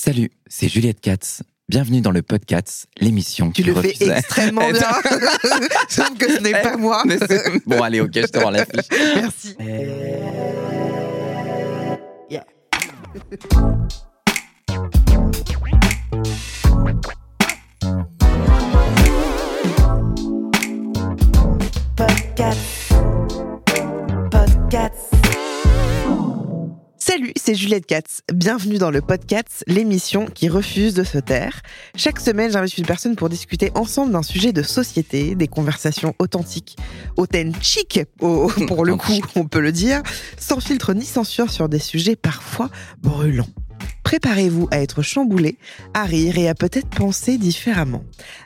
Salut, c'est Juliette Katz. Bienvenue dans le podcast, l'émission Tu qui le fais extrêmement bien. Sauf que ce n'est pas moi. Mais c'est- bon, allez, ok, je te rends la fiche. Merci. Yeah. Podcast. Podcast. Salut, c'est Juliette Katz. Bienvenue dans le podcast, l'émission qui refuse de se taire. Chaque semaine, j'invite une personne pour discuter ensemble d'un sujet de société, des conversations authentiques, authentiques, au- pour le coup, on peut le dire, sans filtre ni censure sur des sujets parfois brûlants. Préparez-vous à être chamboulé, à rire et à peut-être penser différemment.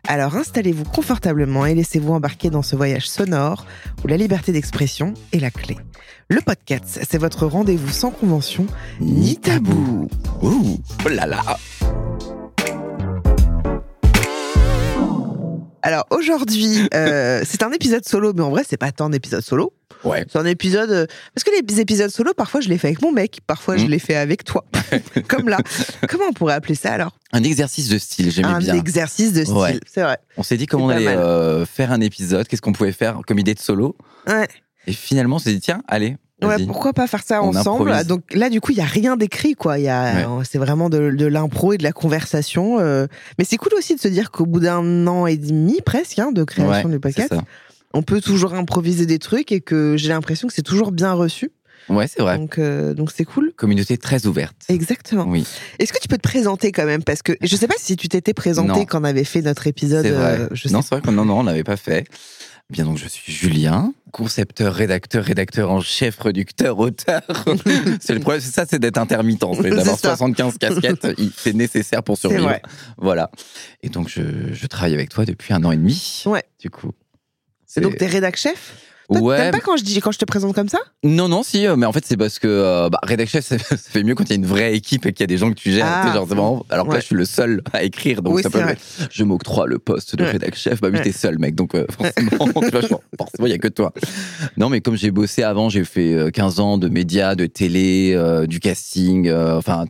Alors installez-vous confortablement et laissez-vous embarquer dans ce voyage sonore où la liberté d'expression est la clé. Le podcast, c'est votre rendez-vous sans convention ni tabou. Ouh, oh là là. Alors aujourd'hui, euh, c'est un épisode solo, mais en vrai, c'est pas tant d'épisode solo. Ouais. C'est un épisode. euh, Parce que les épisodes solo, parfois, je les fais avec mon mec, parfois, je Mm. les fais avec toi. Comme là. Comment on pourrait appeler ça alors? Un exercice de style, j'aimais Un bien. exercice de style, Ouais. c'est vrai. On s'est dit comment on allait euh, faire un épisode, qu'est-ce qu'on pouvait faire comme idée de solo? Ouais. Et finalement, on s'est dit, tiens, allez, Ouais, pourquoi pas faire ça On ensemble? improvise. Donc là, du coup, il y a rien d'écrit, quoi. Il y a, c'est vraiment de, de l'impro et de la conversation. euh. Mais c'est cool aussi de se dire qu'au bout d'un an et demi presque hein, de création Ouais, du podcast, on peut toujours improviser des trucs et que j'ai l'impression que c'est toujours bien reçu. Ouais, c'est vrai. Donc, euh, donc c'est cool. Communauté très ouverte. Exactement. Oui, Est-ce que tu peux te présenter quand même? Parce que je sais pas si tu t'étais présenté Non. quand on avait fait notre épisode. c'est vrai. euh, je sais non, c'est vrai qu'on non, non, on l'avait pas fait. Bien donc, je suis Julien, concepteur, rédacteur, rédacteur en chef, producteur, auteur. c'est le problème, c'est ça, c'est d'être intermittent. C'est d'avoir C'est ça. 75 casquettes, c'est nécessaire pour survivre. vrai. Voilà. Et donc, je, je travaille avec toi depuis un an et demi. Ouais. Du coup. Et donc t'es rédac chef ouais. T'aimes pas quand je dis quand je te présente comme ça Non, non, si, euh, mais en fait, c'est parce que euh, bah, rédac chef, ça, ça fait mieux quand il y a une vraie équipe et qu'il y a des gens que tu gères. Ah. tu sais, genre, vraiment- alors que là, je suis le seul à écrire, donc Oui, ça peut. vrai. Je m'octroie le poste de Ouais. rédac chef. Bah oui, t'es seul, mec, donc euh, forcément, forcément, il y a que toi. Non, mais comme j'ai bossé avant, j'ai fait euh, 15 ans de médias, de télé, euh, du casting, euh, enfin,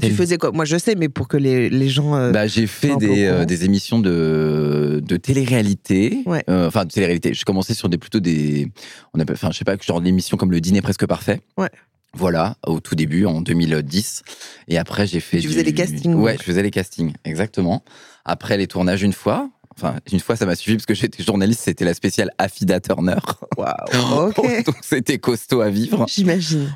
tu faisais quoi? Moi je sais, mais pour que les, les gens. euh, bah, j'ai fait des, euh, des émissions de, de télé-réalité. Ouais. Euh, Enfin, de télé-réalité. Je commençais sur des plutôt des. On appelle, enfin, je sais pas, genre d'émissions comme Le Dîner Presque Parfait. Ouais. Voilà, au tout début, en 2010. Et après, j'ai fait. Tu faisais les castings, Ouais, donc. je faisais les castings, exactement. Après, les tournages une fois. Enfin, une fois, ça m'a suffi parce que j'étais journaliste, c'était la spéciale Affida Turner. Waouh. Ok. Donc, c'était costaud à vivre. J'imagine.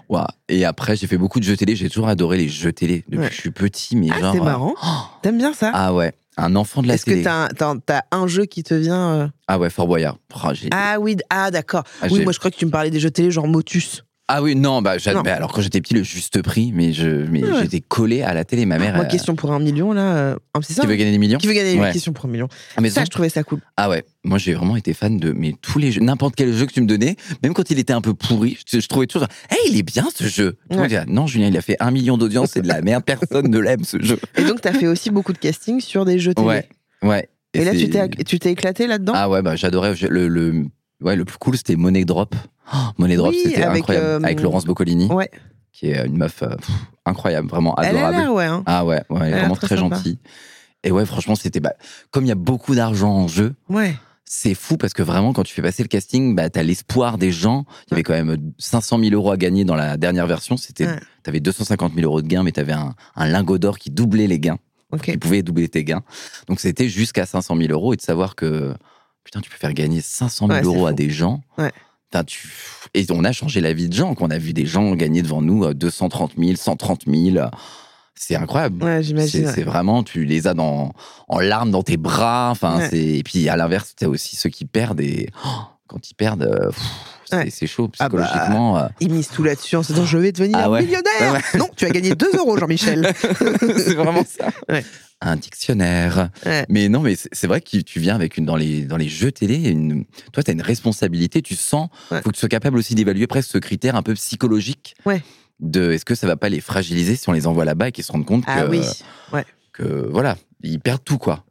Et après, j'ai fait beaucoup de jeux télé. J'ai toujours adoré les jeux télé depuis Ouais. que je suis petit, mais Ah, genre. c'est euh, marrant. T'aimes bien ça? Ah ouais, un enfant de la Est-ce que télé. t'as un, t'as- un jeu qui te vient euh? Ah ouais, Fort Boyard. Oh, Ah oui, ah d'accord. Ah, oui, j'ai- moi je crois que tu me parlais des jeux télé genre Motus. Ah oui, non, bah, Non. bah, alors quand j'étais petit, le juste prix, mais mais Ah ouais. j'étais collé à la télé. Ma mère, Moi, euh, question pour un million là. euh, ah, c'est ça qui veut gagner des millions. Qui veut gagner Ouais. une question pour un million Ah, mais Ça, je trouvais ça cool. ah ouais, moi j'ai vraiment été fan de mais tous les jeux, n'importe quel jeu que tu me donnais, même quand il était un peu pourri, je, je trouvais toujours, hey, il est bien ce jeu. Ouais. non, Julien, il a fait un million d'audience, c'est de la merde, personne ne l'aime ce jeu. Et donc, t'as fait aussi beaucoup de casting sur des jeux télé. Ouais, ouais. Et, là, c'est- tu t'es, tu éclaté là-dedans? Ah ouais, bah j'adorais le, ouais, le plus cool, c'était Money Drop. Oh, Money Drop, Oui, c'était avec, incroyable. euh, avec Laurence Boccolini, Ouais. qui est une meuf euh, pff, incroyable, vraiment Elle adorable. l'air, ouais. hein. Ah ouais, ouais, elle est vraiment très très, gentille. Et ouais, franchement, c'était bah, comme il y a beaucoup d'argent en jeu, Ouais. c'est fou parce que vraiment, quand tu fais passer le casting, bah, t'as l'espoir des gens. Il y avait quand même 500 000 euros à gagner dans la dernière version. C'était, Ouais. t'avais 250 000 euros de gains, mais t'avais un, un lingot d'or qui doublait les gains, Ok. qui pouvait doubler tes gains. Donc c'était jusqu'à 500 000 euros et de savoir que putain, tu peux faire gagner 500 000 Ouais, euros à fou. des gens. Ouais. Tu... Et on a changé la vie de gens. qu'on a vu des gens gagner devant nous euh, 230 000, 130 000. C'est incroyable. Ouais, C'est j'imagine. c'est vraiment, tu les as dans, en larmes dans tes bras. Enfin, et puis à l'inverse, t'as aussi ceux qui perdent et oh, quand ils perdent, euh, pff, Ouais. c'est chaud Ah bah, psychologiquement. euh, Il mise tout là-dessus en se disant je vais devenir Ah ouais. millionnaire. Ouais, Non, tu as gagné 2 euros, Jean-Michel. c'est vraiment ça. Un dictionnaire. Mais non, mais c'est vrai que tu viens avec une dans les dans les jeux télé, une, toi tu as une responsabilité, tu sens, faut que tu sois capable aussi d'évaluer presque ce critère un peu psychologique. De est-ce que ça va pas les fragiliser si on les envoie là-bas et qu'ils se rendent compte Ah que oui. Ouais. que voilà, ils perdent tout quoi.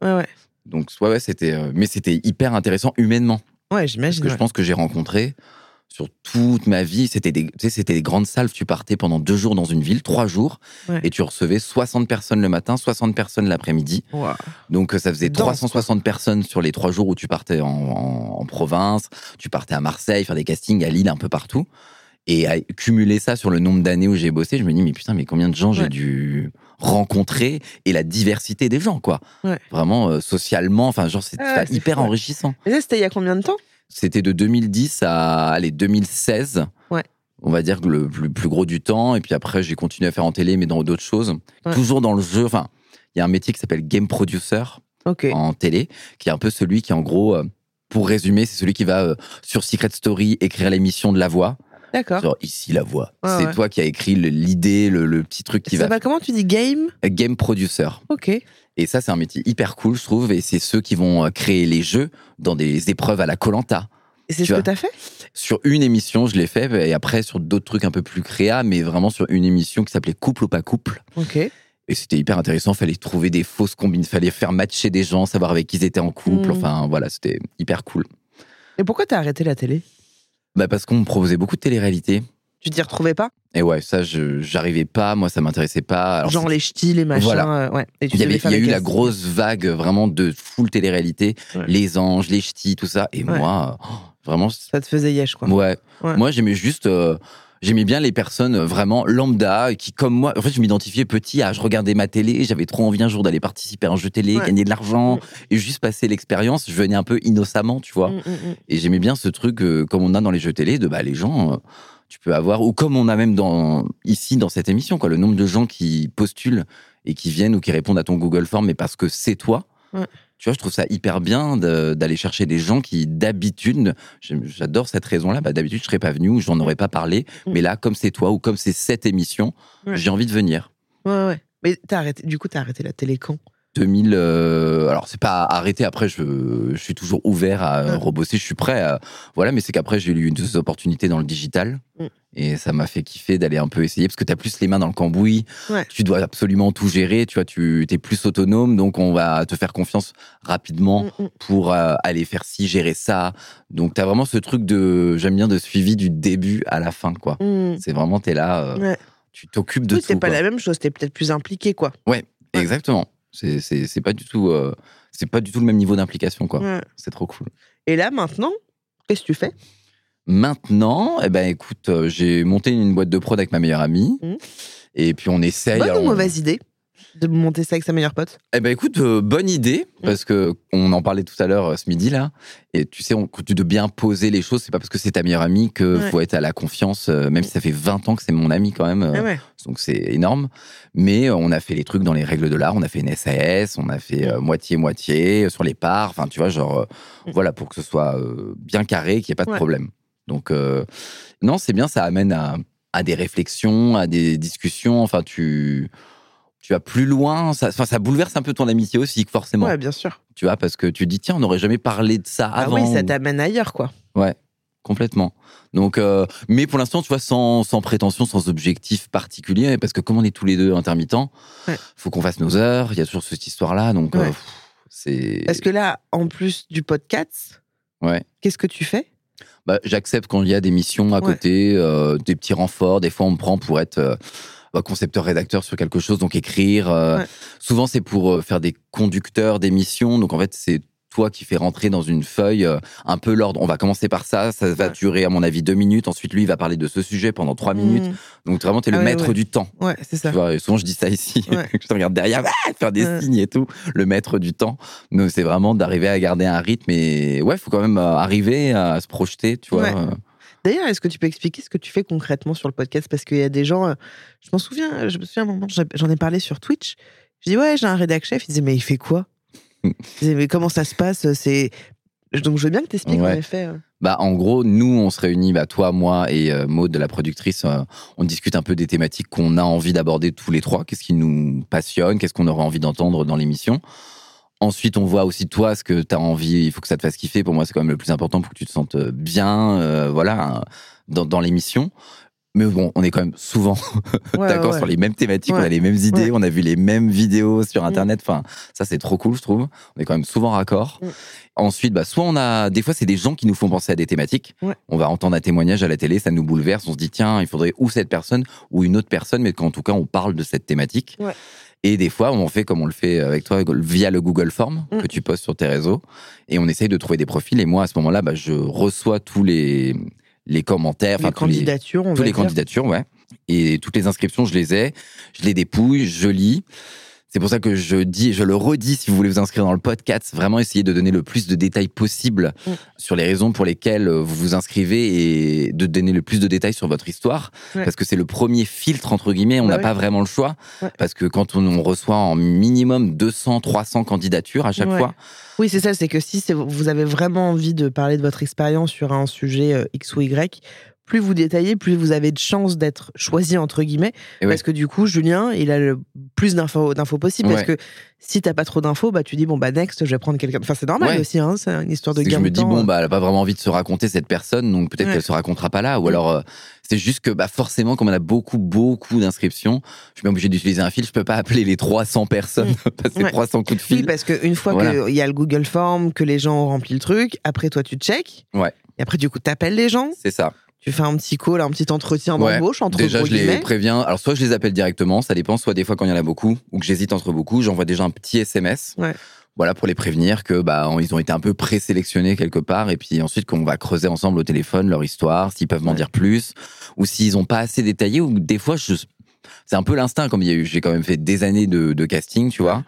Donc ouais, ouais c'était euh, mais c'était hyper intéressant humainement Ouais, parce j'imagine. que je pense que j'ai rencontré sur toute ma vie, c'était des, tu sais, des grandes salles. Tu partais pendant deux jours dans une ville, trois jours, Ouais. et tu recevais 60 personnes le matin, 60 personnes l'après-midi. Donc euh, ça faisait Dense, 360 personnes sur les trois jours où tu partais en, en- en province, tu partais à Marseille, faire des castings à Lille, un peu partout. Et à cumuler ça sur le nombre d'années où j'ai bossé, je me dis, mais putain, mais combien de gens j'ai dû rencontrer et la diversité des gens, quoi. Ouais. Vraiment, euh, socialement, enfin, genre, c'est hyper enrichissant. Et ça, c'était il y a combien de temps? C'était de 2010 à allez, 2016. Ouais. On va dire le plus, plus gros du temps. Et puis après, j'ai continué à faire en télé, mais dans d'autres choses. Ouais. Toujours dans le jeu. Enfin, il y a un métier qui s'appelle game producer en télé, qui est un peu celui qui, en gros, euh, pour résumer, c'est celui qui va euh, sur Secret Story écrire l'émission de la voix. D'accord. Genre, ici, la voix. C'est ouais. toi qui as écrit l'idée, le, le petit truc qui Ça va. comment tu dis game? Game producer. Ok. Et ça, c'est un métier hyper cool, je trouve. Et c'est ceux qui vont euh, créer les jeux dans des épreuves à la Colanta. Et c'est ce que vois. t'as fait? Sur une émission, je l'ai fait, et après sur d'autres trucs un peu plus créa, mais vraiment sur une émission qui s'appelait Couple ou pas couple. Ok. Et c'était hyper intéressant, fallait trouver des fausses combines, fallait faire matcher des gens, savoir avec qui ils étaient en couple, Mm. enfin voilà, c'était hyper cool. Et pourquoi t'as arrêté la télé? Bah parce qu'on me proposait beaucoup de télé-réalité. Tu t'y retrouvais pas Et ouais, ça, je j'arrivais pas, moi ça m'intéressait pas. Alors, Genre les ch'tis, les machins. Voilà. euh, ouais. Et tu il y, devais avait, faire il y a eu la grosse vague vraiment de full télé-réalité, Ouais. les anges, les ch'tis, tout ça. Et Ouais. moi, oh, vraiment, Ça te faisait yesh, quoi. Ouais. Ouais. Moi, j'aimais juste. euh, J'aimais bien les personnes euh, vraiment lambda qui, comme moi, en fait, je m'identifiais petit à je regardais ma télé, j'avais trop envie un jour d'aller participer à un jeu télé, Ouais. gagner de l'argent Mm. et juste passer l'expérience. Je venais un peu innocemment, tu vois. Mm, mm, mm. Et j'aimais bien ce truc, euh, comme on a dans les jeux télé, de bah, les gens, euh, tu peux avoir, ou comme on a même dans, ici dans cette émission, quoi, le nombre de gens qui postulent et qui viennent ou qui répondent à ton Google Form, mais parce que c'est toi. Ouais. Tu vois, je trouve ça hyper bien de- d'aller chercher des gens qui, d'habitude, j'adore cette raison-là, bah, d'habitude, je serais pas venu ou j'en aurais pas parlé, mais là, comme c'est toi ou comme c'est cette émission, Ouais. j'ai envie de venir. Ouais, ouais. Mais t'as arrêté. Du coup, t'as arrêté la télé quand? 2000. euh, alors, c'est pas arrêté. Après, je, je suis toujours ouvert à Ouais. rebosser. Je suis prêt. À, voilà, mais c'est qu'après, j'ai eu des opportunités dans le digital. Mm. Et ça m'a fait kiffer d'aller un peu essayer parce que tu as plus les mains dans le cambouis. Ouais. Tu dois absolument tout gérer. Tu vois, tu es plus autonome. Donc, on va te faire confiance rapidement Mm, mm. pour euh, aller faire ci, gérer ça. Donc, tu as vraiment ce truc de, j'aime bien, de suivi du début à la fin, quoi. C'est vraiment, tu es là, euh, Ouais. tu t'occupes de tout. c'est pas quoi. la même chose. T'es peut-être plus impliqué, quoi. Ouais. Exactement. C'est pas du tout euh, c'est pas du tout le même niveau d'implication quoi. Ouais. C'est trop cool. Et là, maintenant, qu'est-ce que tu fais? Maintenant, eh ben écoute, euh, j'ai monté une boîte de prod avec ma meilleure amie Mhm. et puis on essaye. Bonne alors, ou on- mauvaise idée? De monter ça avec sa meilleure pote Eh ben écoute, euh, bonne idée Mhm. parce que on en parlait tout à l'heure euh, ce midi là et tu sais on tu de bien poser les choses, c'est pas parce que c'est ta meilleure amie que Ouais. faut être à la confiance euh, même si ça fait 20 ans que c'est mon amie quand même. euh, Ah ouais. donc c'est énorme. Mais euh, on a fait les trucs dans les règles de l'art, on a fait une SAS, on a fait euh, moitié-moitié euh, sur les parts, enfin tu vois, genre, euh, Mm. voilà, pour que ce soit euh, bien carré, qu'il n'y ait pas de Ouais. problème. Donc, euh, non, c'est bien, ça amène à, à des réflexions, à des discussions, enfin tu. Tu vas plus loin, ça, ça bouleverse un peu ton amitié aussi, forcément. Ouais, bien sûr. Tu vois, parce que tu dis, tiens, on n'aurait jamais parlé de ça Ah avant. oui, ça t'amène ailleurs, quoi. Complètement. Donc, euh, mais pour l'instant, tu vois, sans, sans prétention, sans objectif particulier, parce que comme on est tous les deux intermittents, Ouais. faut qu'on fasse nos heures. Il y a toujours cette histoire-là, donc euh, Ouais. c'est. Parce que là, en plus du podcast, Ouais. qu'est-ce que tu fais? Bah, j'accepte quand il y a des missions à Ouais. côté, euh, des petits renforts. Des fois, on me prend pour être bah, concepteur-rédacteur sur quelque chose, donc écrire. euh, Ouais. Souvent, c'est pour euh, faire des conducteurs d'émissions. Donc, en fait, c'est toi qui fais rentrer dans une feuille euh, un peu l'ordre. On va commencer par ça, ça va Ouais. durer, à mon avis, deux minutes. Ensuite, lui, il va parler de ce sujet pendant trois minutes. Mm. Donc, vraiment, tu es le Ah ouais, maître ouais. du temps. Ouais, c'est ça. Tu vois, souvent, je dis ça ici. Je te regarde derrière, ah, faire des signes et tout. Le maître du temps. Donc, c'est vraiment d'arriver à garder un rythme. Et ouais, faut quand même arriver à se projeter, tu vois. D'ailleurs, est-ce que tu peux expliquer ce que tu fais concrètement sur le podcast? Parce qu'il y a des gens, euh, je m'en souviens, je me souviens un moment, j'en ai parlé sur Twitch. Je dis ouais, j'ai un rédac chef. Il disait mais il fait quoi? Je disais mais comment ça se passe? C'est donc je veux bien que tu expliques Ouais. en effet. euh. Bah, en gros, nous, on se réunit, bah, toi, moi et euh, Maud, de la productrice, euh, on discute un peu des thématiques qu'on a envie d'aborder tous les trois. Qu'est-ce qui nous passionne? Qu'est-ce qu'on aurait envie d'entendre dans l'émission? Ensuite, on voit aussi toi ce que tu as envie. Il faut que ça te fasse kiffer. Pour moi, c'est quand même le plus important pour que tu te sentes bien, euh, voilà, dans, dans l'émission. Mais bon, on est quand même souvent Ouais, d'accord ouais. sur les mêmes thématiques, on a les mêmes idées, on a vu les mêmes vidéos sur Mm. Internet. Enfin, ça, c'est trop cool, je trouve. On est quand même souvent raccord. Mm. Ensuite, bah, soit on a, des fois, c'est des gens qui nous font penser à des thématiques. On va entendre un témoignage à la télé, ça nous bouleverse. On se dit, tiens, il faudrait ou cette personne ou une autre personne, mais qu'en tout cas, on parle de cette thématique. Et des fois, on fait comme on le fait avec toi via le Google Form Mm. que tu postes sur tes réseaux. Et on essaye de trouver des profils. Et moi, à ce moment-là, bah, je reçois tous les, les commentaires, les les, candidatures, on toutes va les dire. candidatures, ouais. Et toutes les inscriptions, je les ai, je les dépouille, je lis. C'est pour ça que je dis, je le redis, si vous voulez vous inscrire dans le podcast, vraiment essayez de donner le plus de détails possible Mm. sur les raisons pour lesquelles vous vous inscrivez et de donner le plus de détails sur votre histoire. Ouais. Parce que c'est le premier filtre, entre guillemets, on Bah n'a oui. pas vraiment le choix. Ouais. Parce que quand on, on reçoit en minimum 200, 300 candidatures à chaque Ouais. fois, Oui, c'est ça, c'est que si vous avez vraiment envie de parler de votre expérience sur un sujet euh, X ou Y, plus vous détaillez, plus vous avez de chances d'être choisi, entre guillemets. Et parce que du coup, Julien, il a le plus d'infos possible. Parce que si t'as pas trop d'infos, bah, tu dis, bon, bah, next, je vais prendre quelqu'un. Enfin, c'est normal Ouais. aussi, hein, c'est une histoire de gain je me dis, bon, bah, elle a pas vraiment envie de se raconter cette personne, donc peut-être qu'elle se racontera pas là. Ou Mm. alors, euh, c'est juste que, bah, forcément, comme on a beaucoup, beaucoup d'inscriptions, je suis bien obligé d'utiliser un fil. Je peux pas appeler les 300 personnes, passer Mm. Ouais. 300 coups de Oui, fil. parce qu'une fois Voilà. qu'il y a le Google Form, que les gens ont rempli le truc, après, toi, tu check. Ouais. Et après, du coup, t'appelles les gens, C'est ça. Tu fais un petit call, un petit entretien Ouais. d'embauche entre Déjà, je les préviens. Alors, soit je les appelle directement, ça dépend. Soit des fois, quand il y en a beaucoup, ou que j'hésite entre beaucoup, j'envoie déjà un petit SMS. Ouais. Voilà, pour les prévenir que, bah, ils ont été un peu présélectionnés quelque part. Et puis ensuite, qu'on va creuser ensemble au téléphone leur histoire, s'ils peuvent m'en Ouais. dire plus, ou s'ils ont pas assez détaillé, ou des fois, je, c'est un peu l'instinct, comme il y a eu, j'ai quand même fait des années de, de casting, tu vois.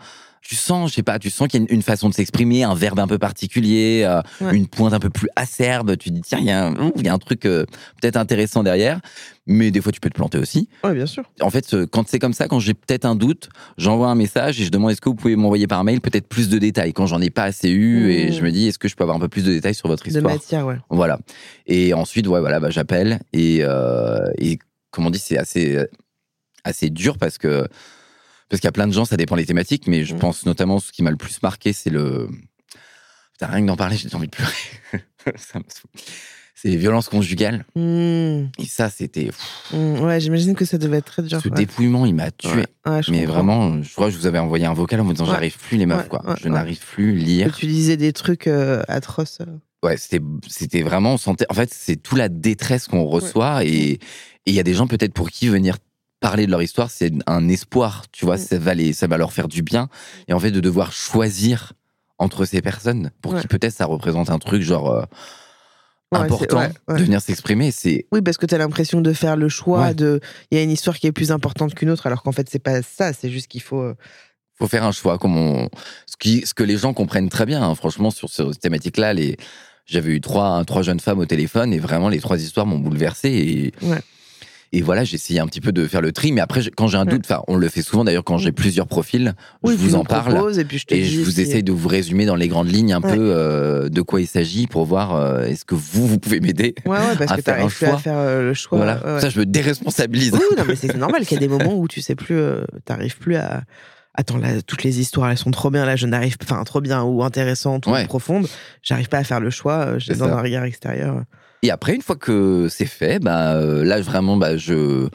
Tu sens, je sais pas, tu sens qu'il y a une, une façon de s'exprimer, un verbe un peu particulier, euh, Ouais. une pointe un peu plus acerbe. Tu te dis, tiens, il y a un, il y a un truc euh, peut-être intéressant derrière. Mais des fois, tu peux te planter aussi. Ouais, bien sûr. En fait, quand c'est comme ça, quand j'ai peut-être un doute, j'envoie un message et je demande est-ce que vous pouvez m'envoyer par mail peut-être plus de détails? Quand j'en ai pas assez eu Mmh. et je me dis est-ce que je peux avoir un peu plus de détails sur votre De histoire? matière, ouais. Voilà. Et ensuite, ouais, voilà, bah, j'appelle et, euh, et comme on dit, c'est assez, assez dur parce que parce qu'il y a plein de gens, ça dépend des thématiques, mais je Mm. pense notamment ce qui m'a le plus marqué, c'est le. Putain, rien que d'en parler, j'ai envie de pleurer. Ça me c'est les violences conjugales. Mmh. Et ça, c'était. Mmh, Ouais, j'imagine que ça devait être très dur. Ce ouais. dépouillement, il m'a tué. Ouais, ouais, je Mais comprends. vraiment, je crois que je vous avais envoyé un vocal en me disant j'arrive plus les meufs quoi. je n'arrive plus lire. tu disais des trucs euh, atroces. Ouais, c'était vraiment on sentait en fait, c'est toute la détresse qu'on reçoit et il y a des gens peut-être pour qui venir parler de leur histoire, c'est un espoir, tu vois, Mm. ça va les, ça va leur faire du bien et en fait de devoir choisir entre ces personnes pour Ouais. qui peut-être ça représente un truc genre euh, Ouais, important ouais, de venir s'exprimer, c'est Oui, parce que tu as l'impression de faire le choix de. Il y a une histoire qui est plus importante qu'une autre, alors qu'en fait, c'est pas ça. C'est juste qu'il faut. euh, faut faire un choix comme on ce qui ce que les gens comprennent très bien hein. franchement sur cette thématique là les j'avais eu trois trois jeunes femmes au téléphone et vraiment les trois histoires m'ont bouleversé et Ouais. Et voilà j'ai essayé un petit peu de faire le tri mais après quand j'ai un doute enfin on le fait souvent d'ailleurs quand j'ai plusieurs profils Oui, je vous en parle et puis je te et dis je vous si- essaye de vous résumer dans les grandes lignes un Ouais. peu euh, de quoi il s'agit pour voir euh, est-ce que vous vous pouvez m'aider Ouais, ouais, parce à que faire un plus à choix. faire euh, le choix. voilà ça je me déresponsabilise Oui, non, mais c'est normal qu'il y ait des moments où tu sais plus, euh, t'arrives plus à. Attends, là, toutes les histoires, elles sont trop bien. Là, je n'arrive, enfin, trop bien ou intéressantes ou Ouais. profondes. J'arrive pas à faire le choix. euh, J'ai besoin d'un regard extérieur. Et après, une fois que c'est fait, bah, euh, là, vraiment, bah, je,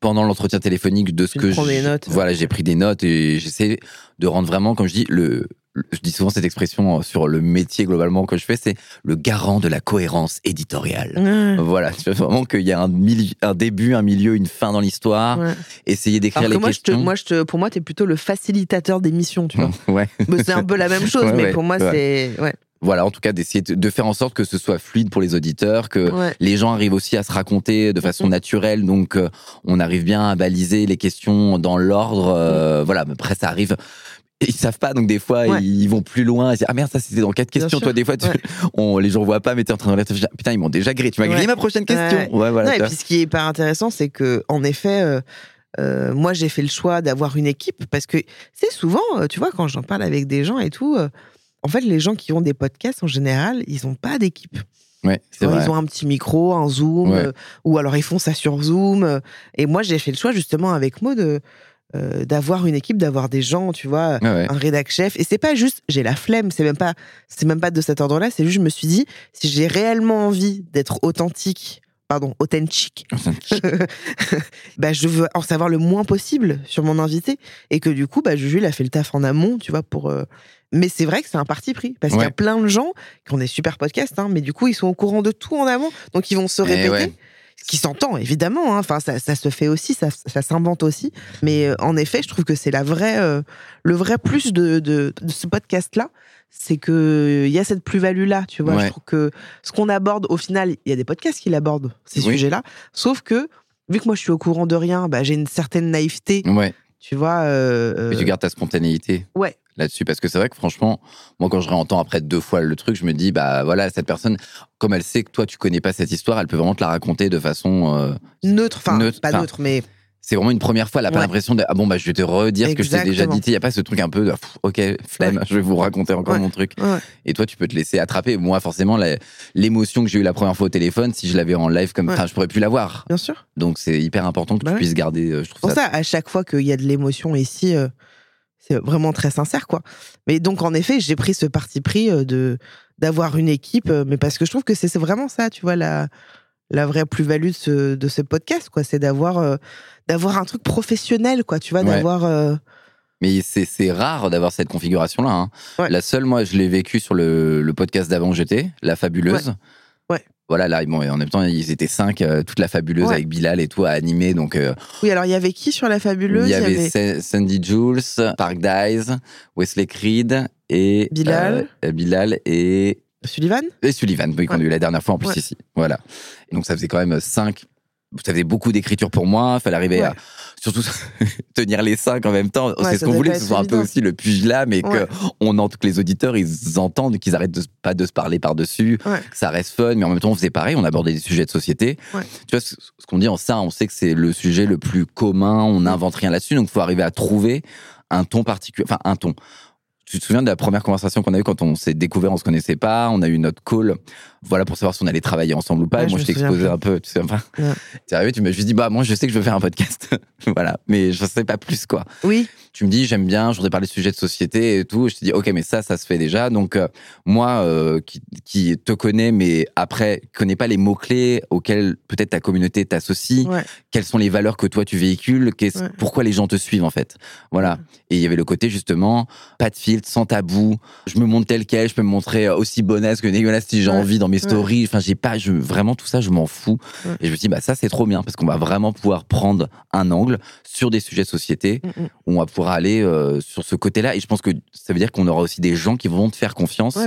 pendant l'entretien téléphonique de ce Tu que prends je- des notes. voilà, j'ai pris des notes et j'essaie de rendre vraiment, comme je dis, le, je dis souvent cette expression sur le métier globalement que je fais, c'est le garant de la cohérence éditoriale. Ouais. Voilà, tu veux vraiment qu'il y a un, mili- un début, un milieu, une fin dans l'histoire. Ouais. Essayer d'écrire les moi, je te, questions. moi je te, pour moi, t'es plutôt le facilitateur d'émission, tu vois. ouais. Mais c'est un peu la même chose, Ouais, mais ouais, pour moi, ouais. c'est. Voilà, en tout cas, d'essayer de, faire en sorte que ce soit fluide pour les auditeurs, que Ouais. les gens arrivent aussi à se raconter de façon Mhm. naturelle, donc euh, on arrive bien à baliser les questions dans l'ordre. euh, Voilà, mais après ça arrive. Ils savent pas, donc des fois Ouais. ils vont plus loin. Ils disent, ah merde, ça c'était dans quatre Bien questions. sûr. Toi, des fois, tu- Ouais. on, les gens voient pas, mais t'es en train de réfléchir. Putain, ils m'ont déjà grillé. Tu m'as grillé ma prochaine question. Voilà. Non, et puis ce qui est hyper intéressant, c'est que en effet, euh, euh, moi j'ai fait le choix d'avoir une équipe parce que c'est souvent, tu vois, quand j'en parle avec des gens et tout, euh, en fait, les gens qui ont des podcasts en général, ils n'ont pas d'équipe. Ouais, c'est vrai. ils ont un petit micro, un zoom, Ouais. euh, ou alors ils font ça sur Zoom. euh, et moi, j'ai fait le choix justement avec Maud de, euh, d'avoir une équipe, d'avoir des gens, tu vois, ouais. un rédac chef. Et c'est pas juste j'ai la flemme, c'est même pas, c'est même pas de cet ordre-là. C'est juste je me suis dit si j'ai réellement envie d'être authentique, pardon, authentique, bah je veux en savoir le moins possible sur mon invité et que du coup, bah Juju, il a fait le taf en amont, tu vois, pour. Euh, Mais c'est vrai que c'est un parti pris parce qu'il y a plein de gens qui ont des super podcasts, hein, mais du coup, ils sont au courant de tout en amont, donc ils vont se Eh répéter. ouais. Ce qui s'entend, évidemment. hein. Enfin, ça, ça se fait aussi, ça, ça s'invente aussi. Mais euh, en effet, je trouve que c'est la vraie, euh, le vrai plus de, de, de ce podcast-là, c'est que il y a cette plus-value-là, tu vois. Ouais. Je trouve que ce qu'on aborde, au final, il y a des podcasts qui l'abordent, ces Oui. sujets-là. Sauf que, vu que moi, je suis au courant de rien, bah, j'ai une certaine naïveté, Ouais. Tu vois. euh, Mais tu euh, gardes ta spontanéité. Ouais. Là-dessus, parce que c'est vrai que franchement, moi, quand je réentends après deux fois le truc, je me dis, bah voilà, cette personne, comme elle sait que toi, tu connais pas cette histoire, elle peut vraiment te la raconter de façon. euh, neutre, enfin, Neutre, pas neutre, mais c'est vraiment une première fois, elle a pas Ouais. l'impression de, ah bon, bah je vais te redire ce que je t'ai déjà dit. Il y a pas ce truc un peu de, pff, ok, flemme, je vais vous raconter encore Ouais. mon truc. Et toi, tu peux te laisser attraper. Moi, forcément, l'émotion que j'ai eue la première fois au téléphone, si je l'avais en live comme, enfin, je pourrais plus l'avoir. bien sûr. Donc, c'est hyper important que Bah tu ouais. puisses garder, euh, je trouve Pour ça. ça, à chaque fois qu'il y a de l'émotion ici, euh, c'est vraiment très sincère, quoi. Mais donc, en effet, j'ai pris ce parti pris euh, de d'avoir une équipe, mais parce que je trouve que c'est c'est vraiment ça, tu vois, la, la vraie plus-value de ce, de ce podcast, quoi. C'est d'avoir euh, d'avoir un truc professionnel, quoi, tu vois, Ouais. d'avoir. euh, Mais c'est rare d'avoir cette configuration-là. hein. Ouais. La seule, moi, je l'ai vécu sur le, le podcast d'avant j'étais, La Fabuleuse. Ouais. Voilà, là, bon, et en même temps, ils étaient cinq, euh, toute la Fabuleuse avec Bilal et tout à animer. Donc, Oui, alors il y avait qui sur la fabuleuse? il y avait Sa- Sandy Jules, Park Dice, Wesley Creed et. Bilal. Bilal et. Sullivan Et Sullivan, oui, qu'on a eu la dernière fois en plus Ouais. ici. Voilà. Et donc, ça faisait quand même cinq. Ça faisait beaucoup d'écriture pour moi. Il fallait arriver Ouais. à surtout tenir les cinq en même temps. Ouais, c'est ce qu'on voulait, que ce soit un peu aussi le pugilat, mais que on entend que les auditeurs ils entendent qu'ils arrêtent de, pas de se parler par dessus, Ouais. que ça reste fun, mais en même temps on faisait pareil, on abordait des sujets de société. Tu vois ce, ce qu'on dit en ça, on sait que c'est le sujet le plus commun, on n'invente rien là-dessus, donc il faut arriver à trouver un ton particulier, enfin un ton. Tu te souviens de la première conversation qu'on a eue quand on s'est découvert, on se connaissait pas, on a eu notre call, voilà pour savoir si on allait travailler ensemble ou pas. Ouais, et moi je je t'ai exposé un peu, tu sais pas. Ouais. T'es arrivé, tu m'as juste dit bah moi je sais que je veux faire un podcast, voilà, mais je sais pas plus quoi Oui, tu me dis j'aime bien, je voudrais parler de sujets de société et tout. Je te dis ok mais ça ça se fait déjà. Donc euh, moi euh, qui, qui te connais mais après connais pas les mots clés auxquels peut-être ta communauté t'associe. ouais. Quelles sont les valeurs que toi tu véhicules. Pourquoi les gens te suivent en fait. Voilà. Et il y avait le côté justement pas de sans tabou. Je me montre tel quel, je peux me montrer aussi bonasse que dégueulasse si j'ai Ouais. envie dans mes Ouais. stories. Enfin j'ai pas, je, vraiment tout ça je m'en fous. Ouais. Et je me dis bah ça c'est trop bien parce qu'on va vraiment pouvoir prendre un angle sur des sujets de société Mm, mm. on va pouvoir aller euh, sur ce côté-là. Et je pense que ça veut dire qu'on aura aussi des gens qui vont te faire confiance,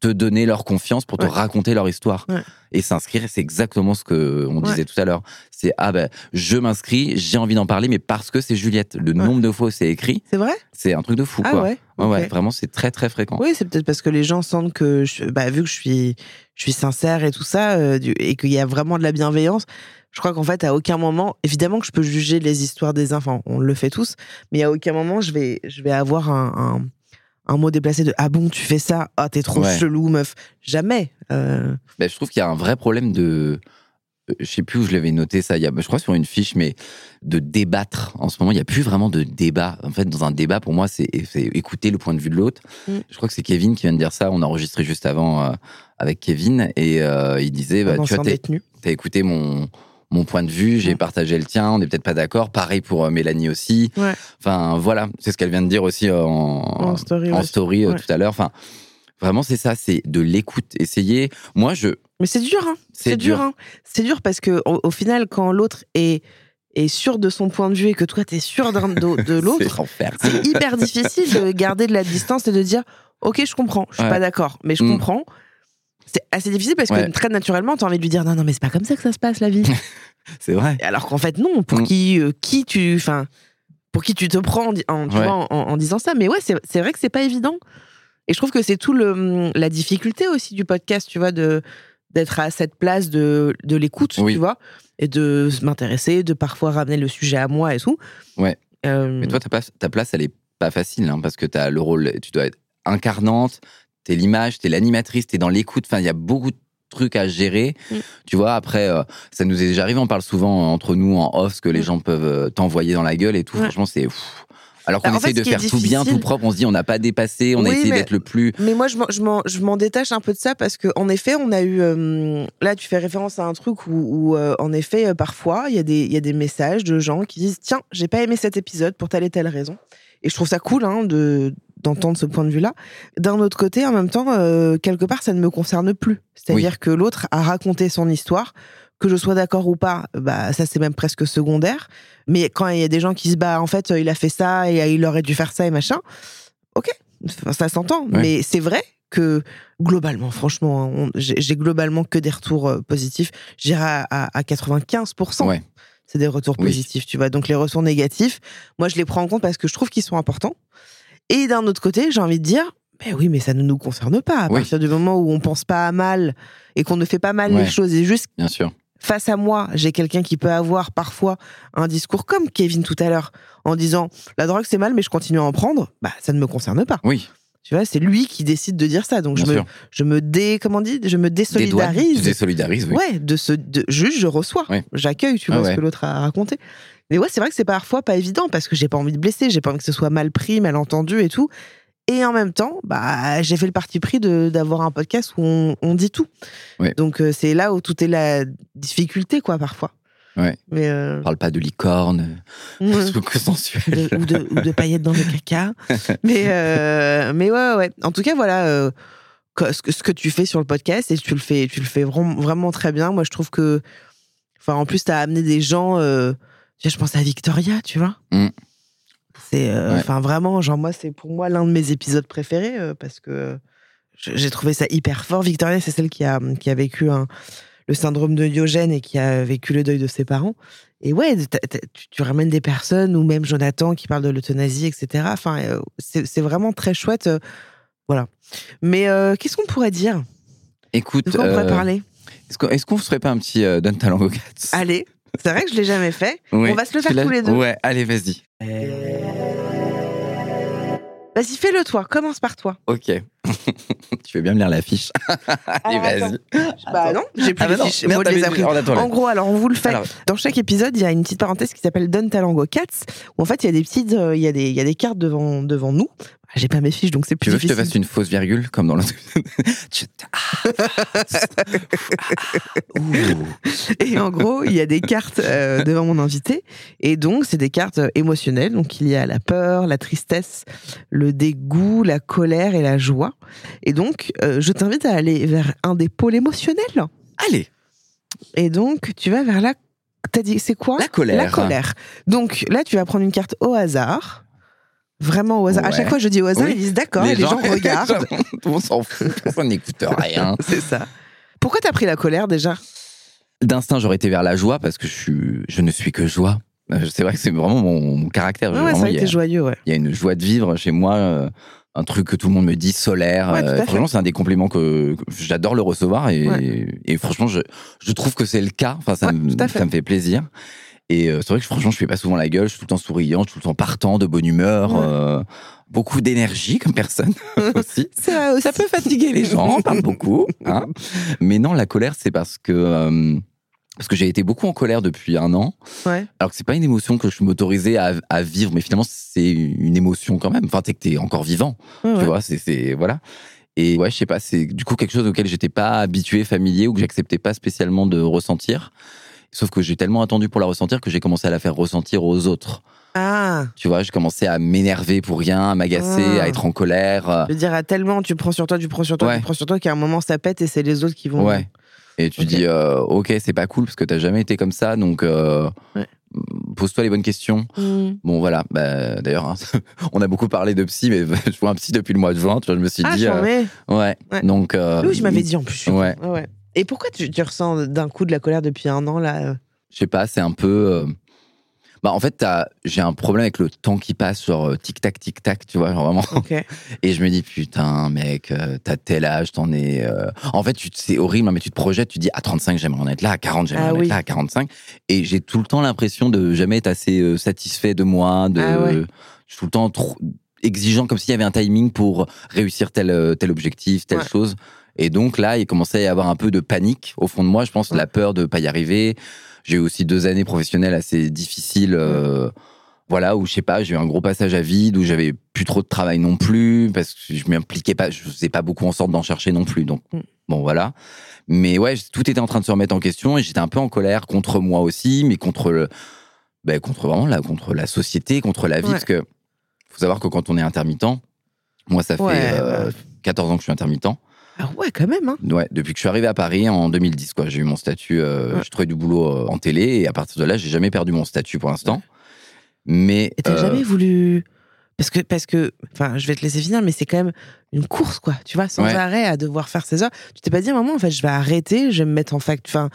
te donner leur confiance pour te raconter leur histoire. Et s'inscrire, c'est exactement ce que on Ouais. disait tout à l'heure. C'est ah ben je m'inscris, j'ai envie d'en parler, mais parce que c'est Juliette. Le nombre de fois où c'est écrit, C'est vrai? c'est un truc de fou Ah quoi. ouais Ouais, ouais, vraiment c'est très très fréquent. Oui, c'est peut-être parce que les gens sentent que, je- bah, vu que je suis, je suis sincère et tout ça, euh, et qu'il y a vraiment de la bienveillance, je crois qu'en fait, à aucun moment, évidemment que je peux juger les histoires des enfants, on le fait tous, mais à aucun moment, je vais, je vais avoir un, un, un mot déplacé de Ah bon, tu fais ça? Ah, t'es trop Ouais. chelou, meuf. Jamais. Euh, Ben, je trouve qu'il y a un vrai problème de. euh, Je sais plus où je l'avais noté ça. Il y a, je crois sur une fiche, mais de débattre. En ce moment, il n'y a plus vraiment de débat. En fait, dans un débat, pour moi, c'est écouter le point de vue de l'autre. Mm. Je crois que c'est Kevin qui vient de dire ça. On a enregistré juste avant euh, avec Kevin et euh, il disait, bah, tu détenu. t'as écouté mon mon point de vue, j'ai Mm. partagé le tien, on n'est peut-être pas d'accord. Pareil pour euh, Mélanie aussi. Ouais. Enfin, voilà, c'est ce qu'elle vient de dire aussi euh, en, En story, en ouais. story euh, Ouais. tout à l'heure. Enfin, vraiment, c'est ça, c'est de l'écoute. Essayer. Moi, je. Mais c'est dur, hein. C'est dur, dur. hein. C'est dur parce que au, au final, quand l'autre est, est sûr de son point de vue et que toi, t'es sûr d'un- de, de l'autre, C'est hyper difficile de garder de la distance et de dire ok je comprends je suis Ouais. pas d'accord mais je Mm. comprends c'est assez difficile parce que très naturellement tu as envie de lui dire non non mais c'est pas comme ça que ça se passe la vie C'est vrai. Alors qu'en fait non pour Mm. qui euh, qui tu enfin pour qui tu te prends en, di- en- tu Ouais. vois, en, en disant ça mais ouais c'est c'est vrai que c'est pas évident et je trouve que c'est tout le la difficulté aussi du podcast tu vois de d'être à cette place de de l'écoute Oui. tu vois et de m'intéresser de parfois ramener le sujet à moi et tout Ouais. Euh, Mais toi, ta place, ta place elle est pas facile, hein, parce que tu as le rôle, tu dois être incarnante, t'es l'image, t'es l'animatrice, t'es dans l'écoute. Enfin, il y a beaucoup trucs à gérer. Mm. Tu vois, après, euh, ça nous est déjà arrivé, on parle souvent entre nous en off, ce que les Mm. gens peuvent euh, t'envoyer dans la gueule et tout. Ouais. Franchement, c'est. Alors qu'on Bah, fait, essaye de faire tout bien, tout propre, on se dit on n'a pas dépassé, on a essayé d'être le plus. Mais moi, je m'en- détache un peu de ça parce que en effet, on a eu. euh, là, tu fais référence à un truc où, où, euh, en effet, euh, parfois, il y, a des- il y a des messages de gens qui disent Tiens, j'ai pas aimé cet épisode pour telle et telle raison. Et je trouve ça cool hein, de d'entendre ce point de vue-là. D'un autre côté, en même temps, euh, quelque part, ça ne me concerne plus. C'est-à-dire que l'autre a raconté son histoire. Que je sois d'accord ou pas, bah ça c'est même presque secondaire. Mais quand il y a des gens qui se bah en fait il a fait ça et il aurait dû faire ça et machin, ok, ça s'entend. Ouais. Mais c'est vrai que globalement, franchement, hein, j'ai globalement que des retours euh, positifs. J'irai à, à, à 95%. Ouais. C'est des retours Oui. positifs, tu vois. Donc les retours négatifs, moi je les prends en compte parce que je trouve qu'ils sont importants. Et d'un autre côté, j'ai envie de dire, ben oui, mais ça ne nous concerne pas. À Oui. partir du moment où on pense pas à mal et qu'on ne fait pas mal Ouais. les choses et juste Bien sûr. face à moi, j'ai quelqu'un qui peut avoir parfois un discours comme Kevin tout à l'heure, en disant la drogue c'est mal, mais je continue à en prendre, bah ça ne me concerne pas. Oui, Tu vois, c'est lui qui décide de dire ça. Donc bien je me, je me dé, comment on dit, je me désolidarise. désolidarises, oui. Ouais, de ce, de, juste je reçois, Ouais. j'accueille, tu Ah ce que l'autre a raconté. Mais ouais, c'est vrai que c'est parfois pas évident parce que j'ai pas envie de blesser, j'ai pas envie que ce soit mal pris, mal entendu et tout. Et en même temps, bah, j'ai fait le parti pris d'avoir un podcast où on, on dit tout. Ouais. Donc euh, c'est là où tout est la difficulté, quoi, parfois. Ouais. Mais euh, On parle pas de licorne, ouais. de ou, de, ou de paillettes dans le caca. mais, euh, mais ouais, ouais. En tout cas, voilà euh, ce, que, ce que tu fais sur le podcast et tu le fais, tu le fais vraiment, vraiment très bien. Moi, je trouve que, enfin, en plus, tu as amené des gens. je pense à Victoria, tu vois. Mm. C'est, Ouais. enfin, vraiment, genre moi, c'est pour moi l'un de mes épisodes préférés parce que j'ai trouvé ça hyper fort. Victoria, c'est celle qui a, qui a vécu un, le syndrome de Diogène et qui a vécu le deuil de ses parents. Et ouais, tu, tu ramènes des personnes, ou même Jonathan qui parle de l'euthanasie, etc. Enfin, euh, c'est vraiment très chouette. euh, voilà. Mais euh, qu'est-ce qu'on pourrait dire? Écoute, De quoi on pourrait parler? est-ce qu'on qu'on ferait pas un petit Donne ta langue aux Allez, c'est vrai que je l'ai jamais fait. On va se le faire tous les deux. Ouais, allez, vas-y. Vas-y, fais-le toi. Commence par toi. Ok. tu veux bien me lire l'affiche Allez, vas-y. Bah non, j'ai plus Ah bah les fiches. merde, Moi, je les ai t'avais- appris. attends, là. En gros, alors on vous le fait. Alors, Dans chaque épisode, il y a une petite parenthèse qui s'appelle Donne ta langue aux cats, où en fait il y a des petites, euh, il y a des, il y a des cartes devant devant nous. J'ai pas mes fiches, donc c'est tu plus veux que je te fasse une fausse virgule comme dans. Tu- Ouh. Et en gros, il y a des cartes euh, devant mon invité. Et donc, c'est des cartes euh, émotionnelles. Donc, il y a la peur, la tristesse, le dégoût, la colère et la joie. Et donc, euh, je t'invite à aller vers un des pôles émotionnels. Allez, Et donc, tu vas vers la. T'as dit, c'est quoi? La colère. La colère. Donc, là, tu vas prendre une carte au hasard. Vraiment au hasard. À chaque fois, je dis au hasard, Oui. ils disent d'accord, et les gens regardent. Monde s'en fout, personne n'écoute rien. c'est ça. Pourquoi t'as pris la colère déjà? D'instinct, j'aurais été vers la joie parce que je, suis, je ne suis que joie. Euh, C'est vrai que c'est vraiment mon, mon caractère. Ouais, ça a été a, joyeux, ouais. il y a une joie de vivre chez moi. euh, un truc que tout le monde me dit, solaire. Ouais, euh, franchement, c'est un des compliments que, que j'adore le recevoir. Et, Ouais. et franchement, je, je trouve que c'est le cas. Enfin, Ouais, me, ça me fait plaisir. Et euh, c'est vrai que franchement, je fais pas souvent la gueule. Je suis tout le temps souriant, je suis tout le temps partant, de bonne humeur. Ouais. euh, beaucoup d'énergie comme personne aussi. Aussi. Ça peut fatiguer les gens, on parle beaucoup. hein. Mais non, la colère, c'est parce que euh, parce que j'ai été beaucoup en colère depuis un an. Ouais. Alors que c'est pas une émotion que je m'autorisais à, à vivre, mais finalement c'est une émotion quand même. Enfin, t'es que t'es encore vivant, Ouais, tu vois. C'est c'est- voilà. Et ouais, je sais pas, c'est du coup quelque chose auquel j'étais pas habitué, familier, ou que j'acceptais pas spécialement de ressentir. Sauf que j'ai tellement attendu pour la ressentir que j'ai commencé à la faire ressentir aux autres. Ah, Tu vois, j'ai commencé à m'énerver pour rien, à m'agacer, Ah. à être en colère. je veux dire, à tellement tu prends sur toi, tu prends sur toi, Ouais. tu prends sur toi qu'à un moment ça pète et c'est les autres qui vont. Ouais. Et tu dis, euh, ok, c'est pas cool parce que t'as jamais été comme ça, donc euh, Ouais. pose-toi les bonnes questions. Hmm. Bon, voilà. Bah, D'ailleurs, hein, on a beaucoup parlé de psy, mais je vois un psy depuis le mois de juin. Tu vois, je me suis Ah, dit, euh, ouais. Ouais. Donc, euh, Oui, je m'avais dit en plus. Ouais. ouais. Et pourquoi tu, tu ressens d'un coup de la colère depuis un an là euh je sais pas, c'est un peu. euh, Bah, en fait, j'ai un problème avec le temps qui passe, genre euh, tic-tac, tic-tac, tu vois, genre vraiment. Ok. Et je me dis, putain, mec, t'as tel âge, t'en es. euh, En fait, te- c'est horrible, hein, mais tu te projettes, tu dis, à 35, j'aimerais en être là, à 40, j'aimerais Ah en oui. être là, à 45. Et j'ai tout le temps l'impression de jamais être assez satisfait de moi, de. Ah ouais. Je suis tout le temps trop exigeant, comme s'il y avait un timing pour réussir tel, tel objectif, telle Ouais. chose. Et donc là, il commençait à y avoir un peu de panique au fond de moi. Je pense la peur de pas y arriver. J'ai eu aussi deux années professionnelles assez difficiles. euh, voilà, où je sais pas, j'ai eu un gros passage à vide, où j'avais plus trop de travail non plus, parce que je m'impliquais pas, je faisais pas beaucoup en sorte d'en chercher non plus. Donc, Mm. bon, voilà. Mais ouais, tout était en train de se remettre en question et j'étais un peu en colère contre moi aussi, mais contre le, ben, contre vraiment la, contre la société, contre la vie, Ouais. parce que faut savoir que quand on est intermittent, moi, ça fait euh, ouais. 14 ans que je suis intermittent. Ah ouais, quand même. Hein. Ouais, depuis que je suis arrivé à Paris en 2010, quoi. J'ai eu mon statut, euh, Ouais. j'ai trouvé du boulot euh, en télé et à partir de là, j'ai jamais perdu mon statut pour l'instant. Mais Et t'as euh, jamais voulu. Parce que, parce que, enfin, je vais te laisser finir, mais c'est quand même une course, quoi. Tu vois, sans Ouais. arrêt à devoir faire ses heures. Tu t'es pas dit à un moment, en fait, je vais arrêter, je vais me mettre en fac, enfin,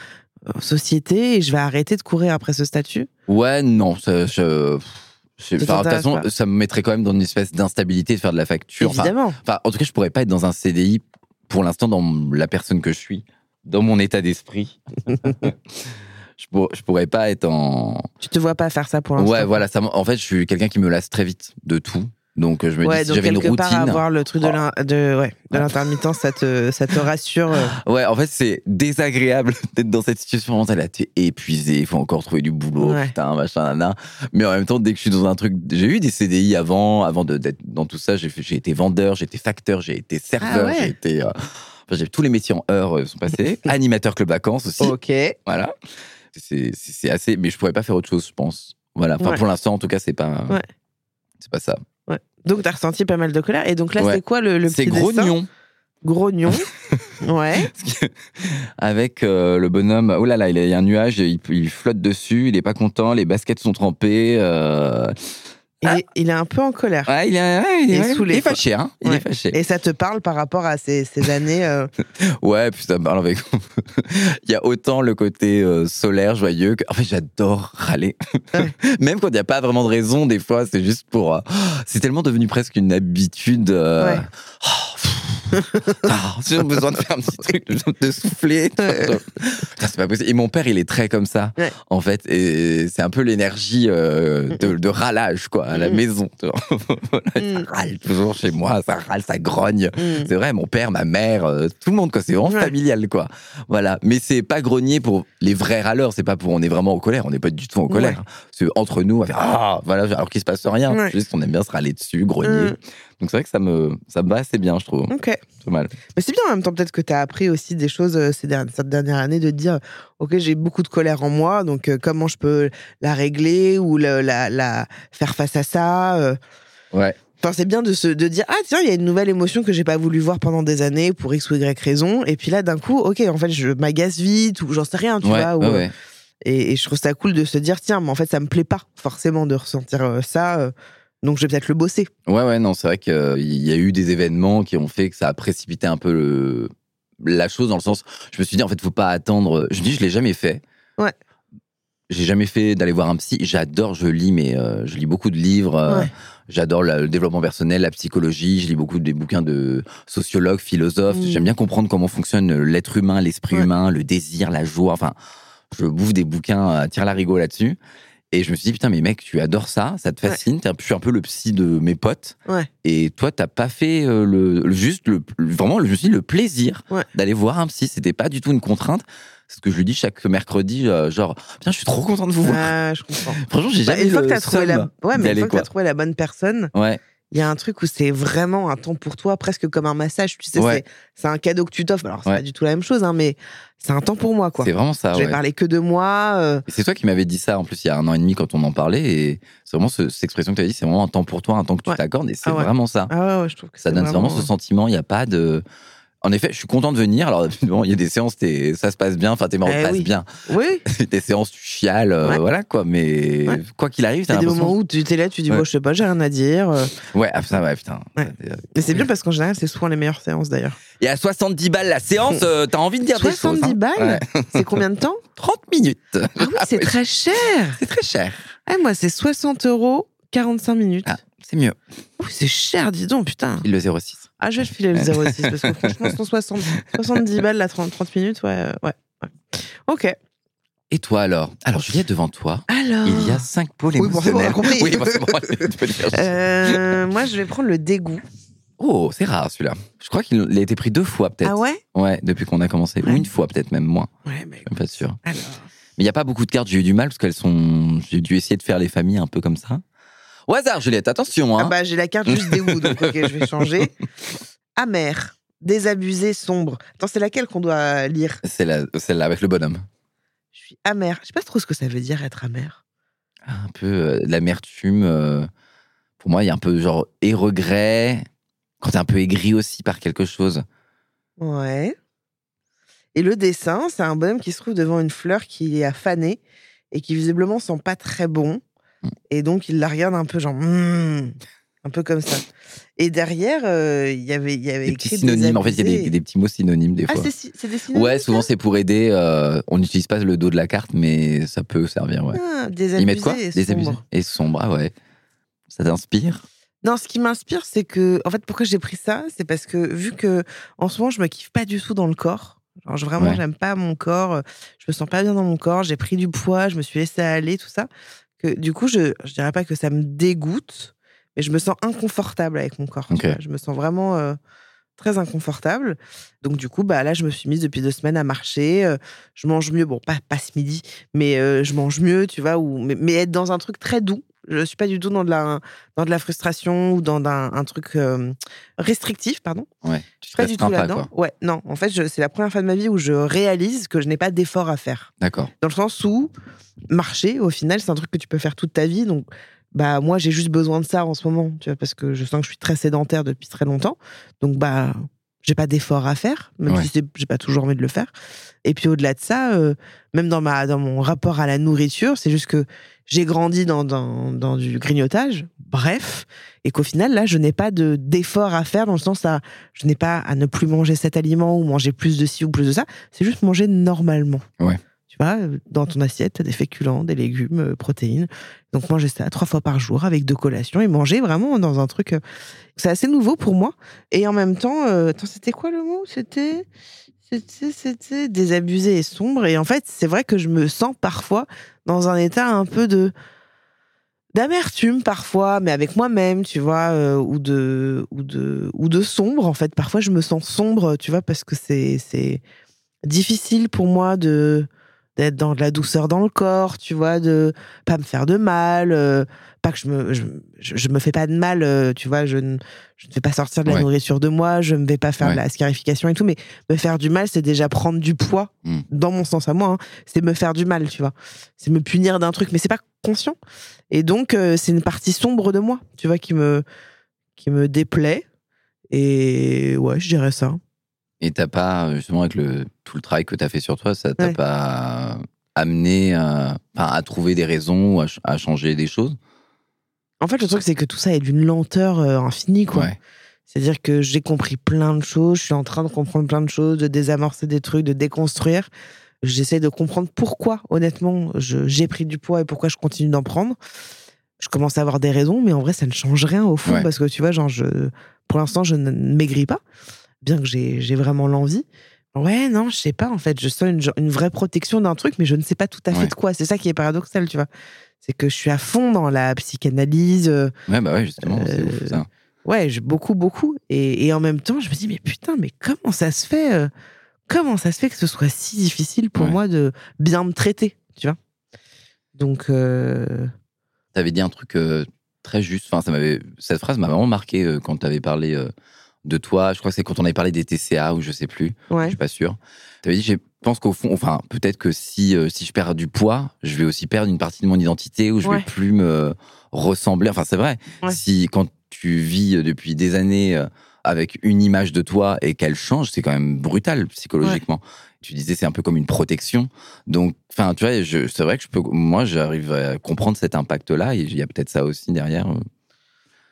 en société et je vais arrêter de courir après ce statut? Ouais, non, ça, je, Ça de toute façon, pas ça me mettrait quand même dans une espèce d'instabilité de faire de la facture. Évidemment. Enfin, en tout cas, je pourrais pas être dans un CDI pour l'instant dans la personne que je suis, dans mon état d'esprit. je, pour- je pourrais pas être en. Tu te vois pas faire ça pour l'instant. Ouais, voilà. Ça, en fait, je suis quelqu'un qui me lasse très vite de tout. Donc, je me Ouais, dis, si j'avais une routine. part avoir le truc de Oh. l'in- de, ouais, de l'intermittence, ça te, ça te rassure. euh. Ouais, en fait, c'est désagréable d'être dans cette situation. Vraiment, Là, t'es épuisé, il faut encore trouver du boulot, Ouais. putain, machin, nana. Mais en même temps, dès que je suis dans un truc, j'ai eu des CDI avant, avant d'être dans tout ça. J'ai été vendeur, j'ai été facteur, j'ai été serveur, Ah j'ai été. euh, enfin, j'ai tous les métiers en heures euh, sont passés. Animateur club vacances aussi. Ok. Voilà. C'est assez, mais je pourrais pas faire autre chose, je pense. Voilà. Enfin, pour l'instant, en tout cas, c'est pas. Ouais. C'est pas ça. Donc t'as ressenti pas mal de colère. Et donc là, Ouais. c'est quoi le, le C'est petit dessin grognon. Grognon. ouais. Avec euh, le bonhomme, oh là là, il y a un nuage, il, il flotte dessus, il est pas content, les baskets sont trempées. euh, Il, est, il est un peu en colère. Ouais, il est, ouais, il est, Il saoulé, fâché, hein. Il Ouais. est fâché. Et ça te parle par rapport à ces, ces années. euh, Ouais, puis ça me parle avec. il y a autant le côté euh, solaire, joyeux, que. En fait, j'adore râler. Même quand il n'y a pas vraiment de raison, des fois, c'est juste pour. euh, C'est tellement devenu presque une habitude. Ouais. oh, ah, J'ai besoin de faire un petit truc, de, souffler. C'est pas possible. Et mon père, il est très comme ça, Ouais. en fait. Et c'est un peu l'énergie euh, de, de râlage, quoi, à la maison. Voilà. Ça râle toujours chez moi, ça râle, ça grogne. hmm. C'est vrai, mon père, ma mère, euh, tout le monde, quoi. C'est vraiment Ouais. familial, quoi. Voilà. Mais c'est pas grogner pour les vrais râleurs. C'est pas pour on est vraiment en colère. On n'est pas du tout en colère. C'est entre nous, on ah, voilà, alors qu'il se passe rien. Juste, on aime bien se râler dessus, grogner. Donc c'est vrai que ça me, ça me va assez bien, je trouve. Ok. C'est mal. Mais c'est bien en même temps, peut-être que tu as appris aussi des choses euh, ces dernières, cette dernière année de dire Ok, j'ai beaucoup de colère en moi, donc euh, comment je peux la régler ou la, la faire face à ça euh. Ouais. Enfin, c'est bien de se de dire ah tiens il y a une nouvelle émotion que j'ai pas voulu voir pendant des années pour x ou y raison et puis là d'un coup ok en fait je m'agace vite ou j'en sais rien tu ouais, vois ou, ouais, ouais. Et, et je trouve ça cool de se dire tiens mais en fait ça me plaît pas forcément de ressentir ça donc je vais peut-être le bosser Ouais, ouais, non, c'est vrai qu'il y a eu des événements qui ont fait que ça a précipité un peu le- la chose dans le sens. Je me suis dit, en fait, faut pas attendre. Je me dis, je l'ai jamais fait. Ouais. J'ai jamais fait d'aller voir un psy. J'adore, je lis, mais euh, je lis beaucoup de livres. euh, Ouais. J'adore le développement personnel, la psychologie. Je lis beaucoup des bouquins de sociologues, philosophes. Mm. J'aime bien comprendre comment fonctionne l'être humain, l'esprit Ouais. humain, le désir, la joie. Enfin, je bouffe des bouquins à tire la rigole là-dessus. Et je me suis dit, putain, mais mec, tu adores ça, ça te fascine. Je suis un peu le psy de mes potes. ouais Et toi, t'as pas fait euh, le, le- juste le, vraiment, je me suis dit, le plaisir Ouais. d'aller voir un psy. C'était pas du tout une contrainte. C'est ce que je lui dis chaque mercredi, euh, genre, putain, je suis trop content de vous voir. ah, je comprends Franchement, j'ai Bah, jamais une fois le que t'as trouvé la ouais mais une fois que quoi. trouvé la bonne personne Ouais, il y a un truc où c'est vraiment un temps pour toi, presque comme un massage. Tu sais, Ouais. c'est- un cadeau que tu t'offres. Alors, c'est Ouais. pas du tout la même chose, hein, mais c'est un temps pour moi, quoi. c'est vraiment ça. Je vais ouais. parler que de moi. euh, C'est toi qui m'avais dit ça en plus il y a un an et demi quand on en parlait. Et c'est vraiment ce- cette expression que tu as dit, c'est vraiment un temps pour toi, un temps que tu t'accordes. Et c'est Ah vraiment ça. Ah ouais, ouais, je trouve que ça donne vraiment, ce sentiment. Il n'y a pas de. En effet, je suis content de venir. Alors, bon, il y a des séances, t'es- ça se passe bien. Enfin, tes morts Eh passent oui. bien. Oui, Des séances, tu chiales, euh, Ouais. voilà quoi. Mais Ouais. quoi qu'il arrive, il y t'as a des l'impression. moments où tu es là, tu dis, Ouais. bon, je sais pas, j'ai rien à dire. euh. Ouais, ah, ça, ouais, putain. Ouais. Mais c'est bien parce qu'en général, c'est souvent les meilleures séances d'ailleurs. Et à 70 balles la séance, euh, t'as envie de dire des choses. 70 hein. balles Ouais. C'est combien de temps 30 minutes. Ah oui, c'est très cher. C'est très cher. Ah, moi, c'est 60 euros, 45 minutes. Ah, c'est mieux. Oui, c'est cher, dis donc, putain. Il le 06. Ah, je vais le filer le 06 parce que franchement, 160, 70 balles, la 30, 30 minutes, ouais, euh, ouais. ouais. Ok. Et toi alors? Alors, Juliette, devant toi, Alors. il y a cinq pôles Oui, bon, compris. bon, bon, tu peux. Euh, moi, je vais prendre le dégoût. Oh, c'est rare celui-là. Je crois qu'il a été pris deux fois peut-être. Ah ouais? Ouais, depuis qu'on a commencé. Ou une fois peut-être même moins. Ouais, mais Je suis pas sûr. alors? Mais il n'y a pas beaucoup de cartes, j'ai eu du mal parce qu'elles sont. J'ai dû essayer de faire les familles un peu comme ça. Au hasard, Juliette, attention. Hein. Ah bah j'ai la carte juste des Wu, donc ok, je vais changer. Amer, désabusé, sombre. Attends, c'est laquelle qu'on doit lire? C'est la- celle-là avec le bonhomme. Je suis amer. Je sais pas trop ce que ça veut dire être amer. Un peu euh, l'amertume. euh, pour moi, il y a un peu genre et regret. Quand t'es un peu aigri aussi par quelque chose. Ouais. Et le dessin, c'est un bonhomme qui se trouve devant une fleur qui est à faner et qui visiblement sent pas très bon. Et donc il la regarde un peu genre Hmm un peu comme ça. Et derrière, euh, il y avait y avait Des petits synonymes. En fait, il y a des, des petits mots synonymes des Ah, fois. si- c'est des synonymes Ouais, souvent c'est pour aider. euh, on n'utilise pas le dos de la carte, mais ça peut servir, ouais. Ah, Ils désabusé mettent quoi? et Désabusé. sombre. Et sombre, ah ouais. Ça t'inspire? Non, ce qui m'inspire, c'est que, en fait, pourquoi j'ai pris ça, c'est parce que vu que en ce moment, je me kiffe pas du tout dans le corps. Genre, je- vraiment, Ouais. j'aime pas mon corps. Je me sens pas bien dans mon corps. J'ai pris du poids. Je me suis laissé aller, tout ça. Que du coup, je, je dirais pas que ça me dégoûte, mais je me sens inconfortable avec mon corps. Je me sens vraiment euh, très inconfortable. Donc du coup, bah là, je me suis mise depuis deux semaines à marcher. euh, je mange mieux. Bon, pas pas ce midi, mais euh, je mange mieux, tu vois. Ou mais, mais être dans un truc très doux. Je suis pas du tout dans de la dans de la frustration ou dans un, un truc euh, restrictif, pardon. Ouais. Tu Je suis pas du tout là-dedans. Ouais, non. En fait, c'est la première fois de ma vie où je réalise que je n'ai pas d'effort à faire. D'accord. Dans le sens où marcher, au final, c'est un truc que tu peux faire toute ta vie. Donc, bah moi, j'ai juste besoin de ça en ce moment, tu vois, parce que je sens que je suis très sédentaire depuis très longtemps. Donc, bah, j'ai pas d'effort à faire, même Ouais. si j'ai pas toujours envie de le faire. Et puis au-delà de ça, euh, même dans ma dans mon rapport à la nourriture, c'est juste que j'ai grandi dans, dans, dans du grignotage, bref, et qu'au final là, je n'ai pas de d'effort à faire dans le sens à je n'ai pas à ne plus manger cet aliment ou manger plus de ci ou plus de ça. C'est juste manger normalement. Ouais. Tu vois, dans ton assiette, t'as des féculents, des légumes, euh, protéines. Donc manger ça trois fois par jour avec deux collations et manger vraiment dans un truc. euh, C'est assez nouveau pour moi. Et en même temps, euh, attends, c'était quoi le mot? C'était désabusé et sombre. Et en fait, c'est vrai que je me sens parfois dans un état un peu de d'amertume parfois, mais avec moi-même, tu vois, euh, ou de ou de ou de sombre. En fait, parfois je me sens sombre, tu vois, parce que c'est c'est difficile pour moi de d'être dans de la douceur dans le corps, tu vois, de pas me faire de mal, euh, pas que je me je, je- me fais pas de mal, euh, tu vois, je ne je ne vais pas sortir de la Ouais. nourriture de moi, je ne vais pas faire Ouais. de la scarification et tout, mais me faire du mal, c'est déjà prendre du poids Mm. dans mon sens à moi, hein. c'est me faire du mal, tu vois, c'est me punir d'un truc, mais c'est pas conscient. Et donc euh, c'est une partie sombre de moi, tu vois, qui me qui me déplaît. Et ouais, je dirais ça. Et t'as pas, justement, avec le, tout le travail que t'as fait sur toi, ça t'a Ouais. pas amené à, à trouver des raisons ou à, à changer des choses? En fait, le truc, c'est que tout ça est d'une lenteur euh, infinie, quoi. Ouais. C'est-à-dire que j'ai compris plein de choses, je suis en train de comprendre plein de choses, de désamorcer des trucs, de déconstruire. J'essaie de comprendre pourquoi, honnêtement, j'ai pris du poids et pourquoi je continue d'en prendre. Je commence à avoir des raisons, mais en vrai, ça ne change rien au fond, Ouais. parce que tu vois, genre, je, pour l'instant, je ne maigris pas, bien que j'ai vraiment l'envie. Ouais, non, je sais pas, en fait, je sens une, une vraie protection d'un truc, mais je ne sais pas tout à fait Ouais. de quoi. C'est ça qui est paradoxal, tu vois. C'est que je suis à fond dans la psychanalyse, euh, Ouais, bah ouais, justement, c'est Euh, ouf, ça. Ouais, j'ai beaucoup, beaucoup. Et, et en même temps, je me dis, mais putain, mais comment ça se fait euh, Comment ça se fait que ce soit si difficile pour Ouais. moi de bien me traiter, tu vois? Donc, euh, T'avais dit un truc très juste. Enfin, ça m'avait, cette phrase m'a vraiment marqué quand t'avais parlé de toi. Je crois que c'est quand on avait parlé des TCA ou je sais plus. Je ouais. suis pas sûr. T'avais dit, je pense qu'au fond, enfin, peut-être que si, euh, si je perds du poids, je vais aussi perdre une partie de mon identité ou je Ouais. vais plus me ressembler. Enfin, c'est vrai. Ouais. Si quand tu vis euh, depuis des années euh, avec une image de toi et qu'elle change, c'est quand même brutal psychologiquement. Tu disais, c'est un peu comme une protection. Donc, enfin, tu vois, je- c'est vrai que je peux, moi, j'arrive à comprendre cet impact-là et il y a peut-être ça aussi derrière.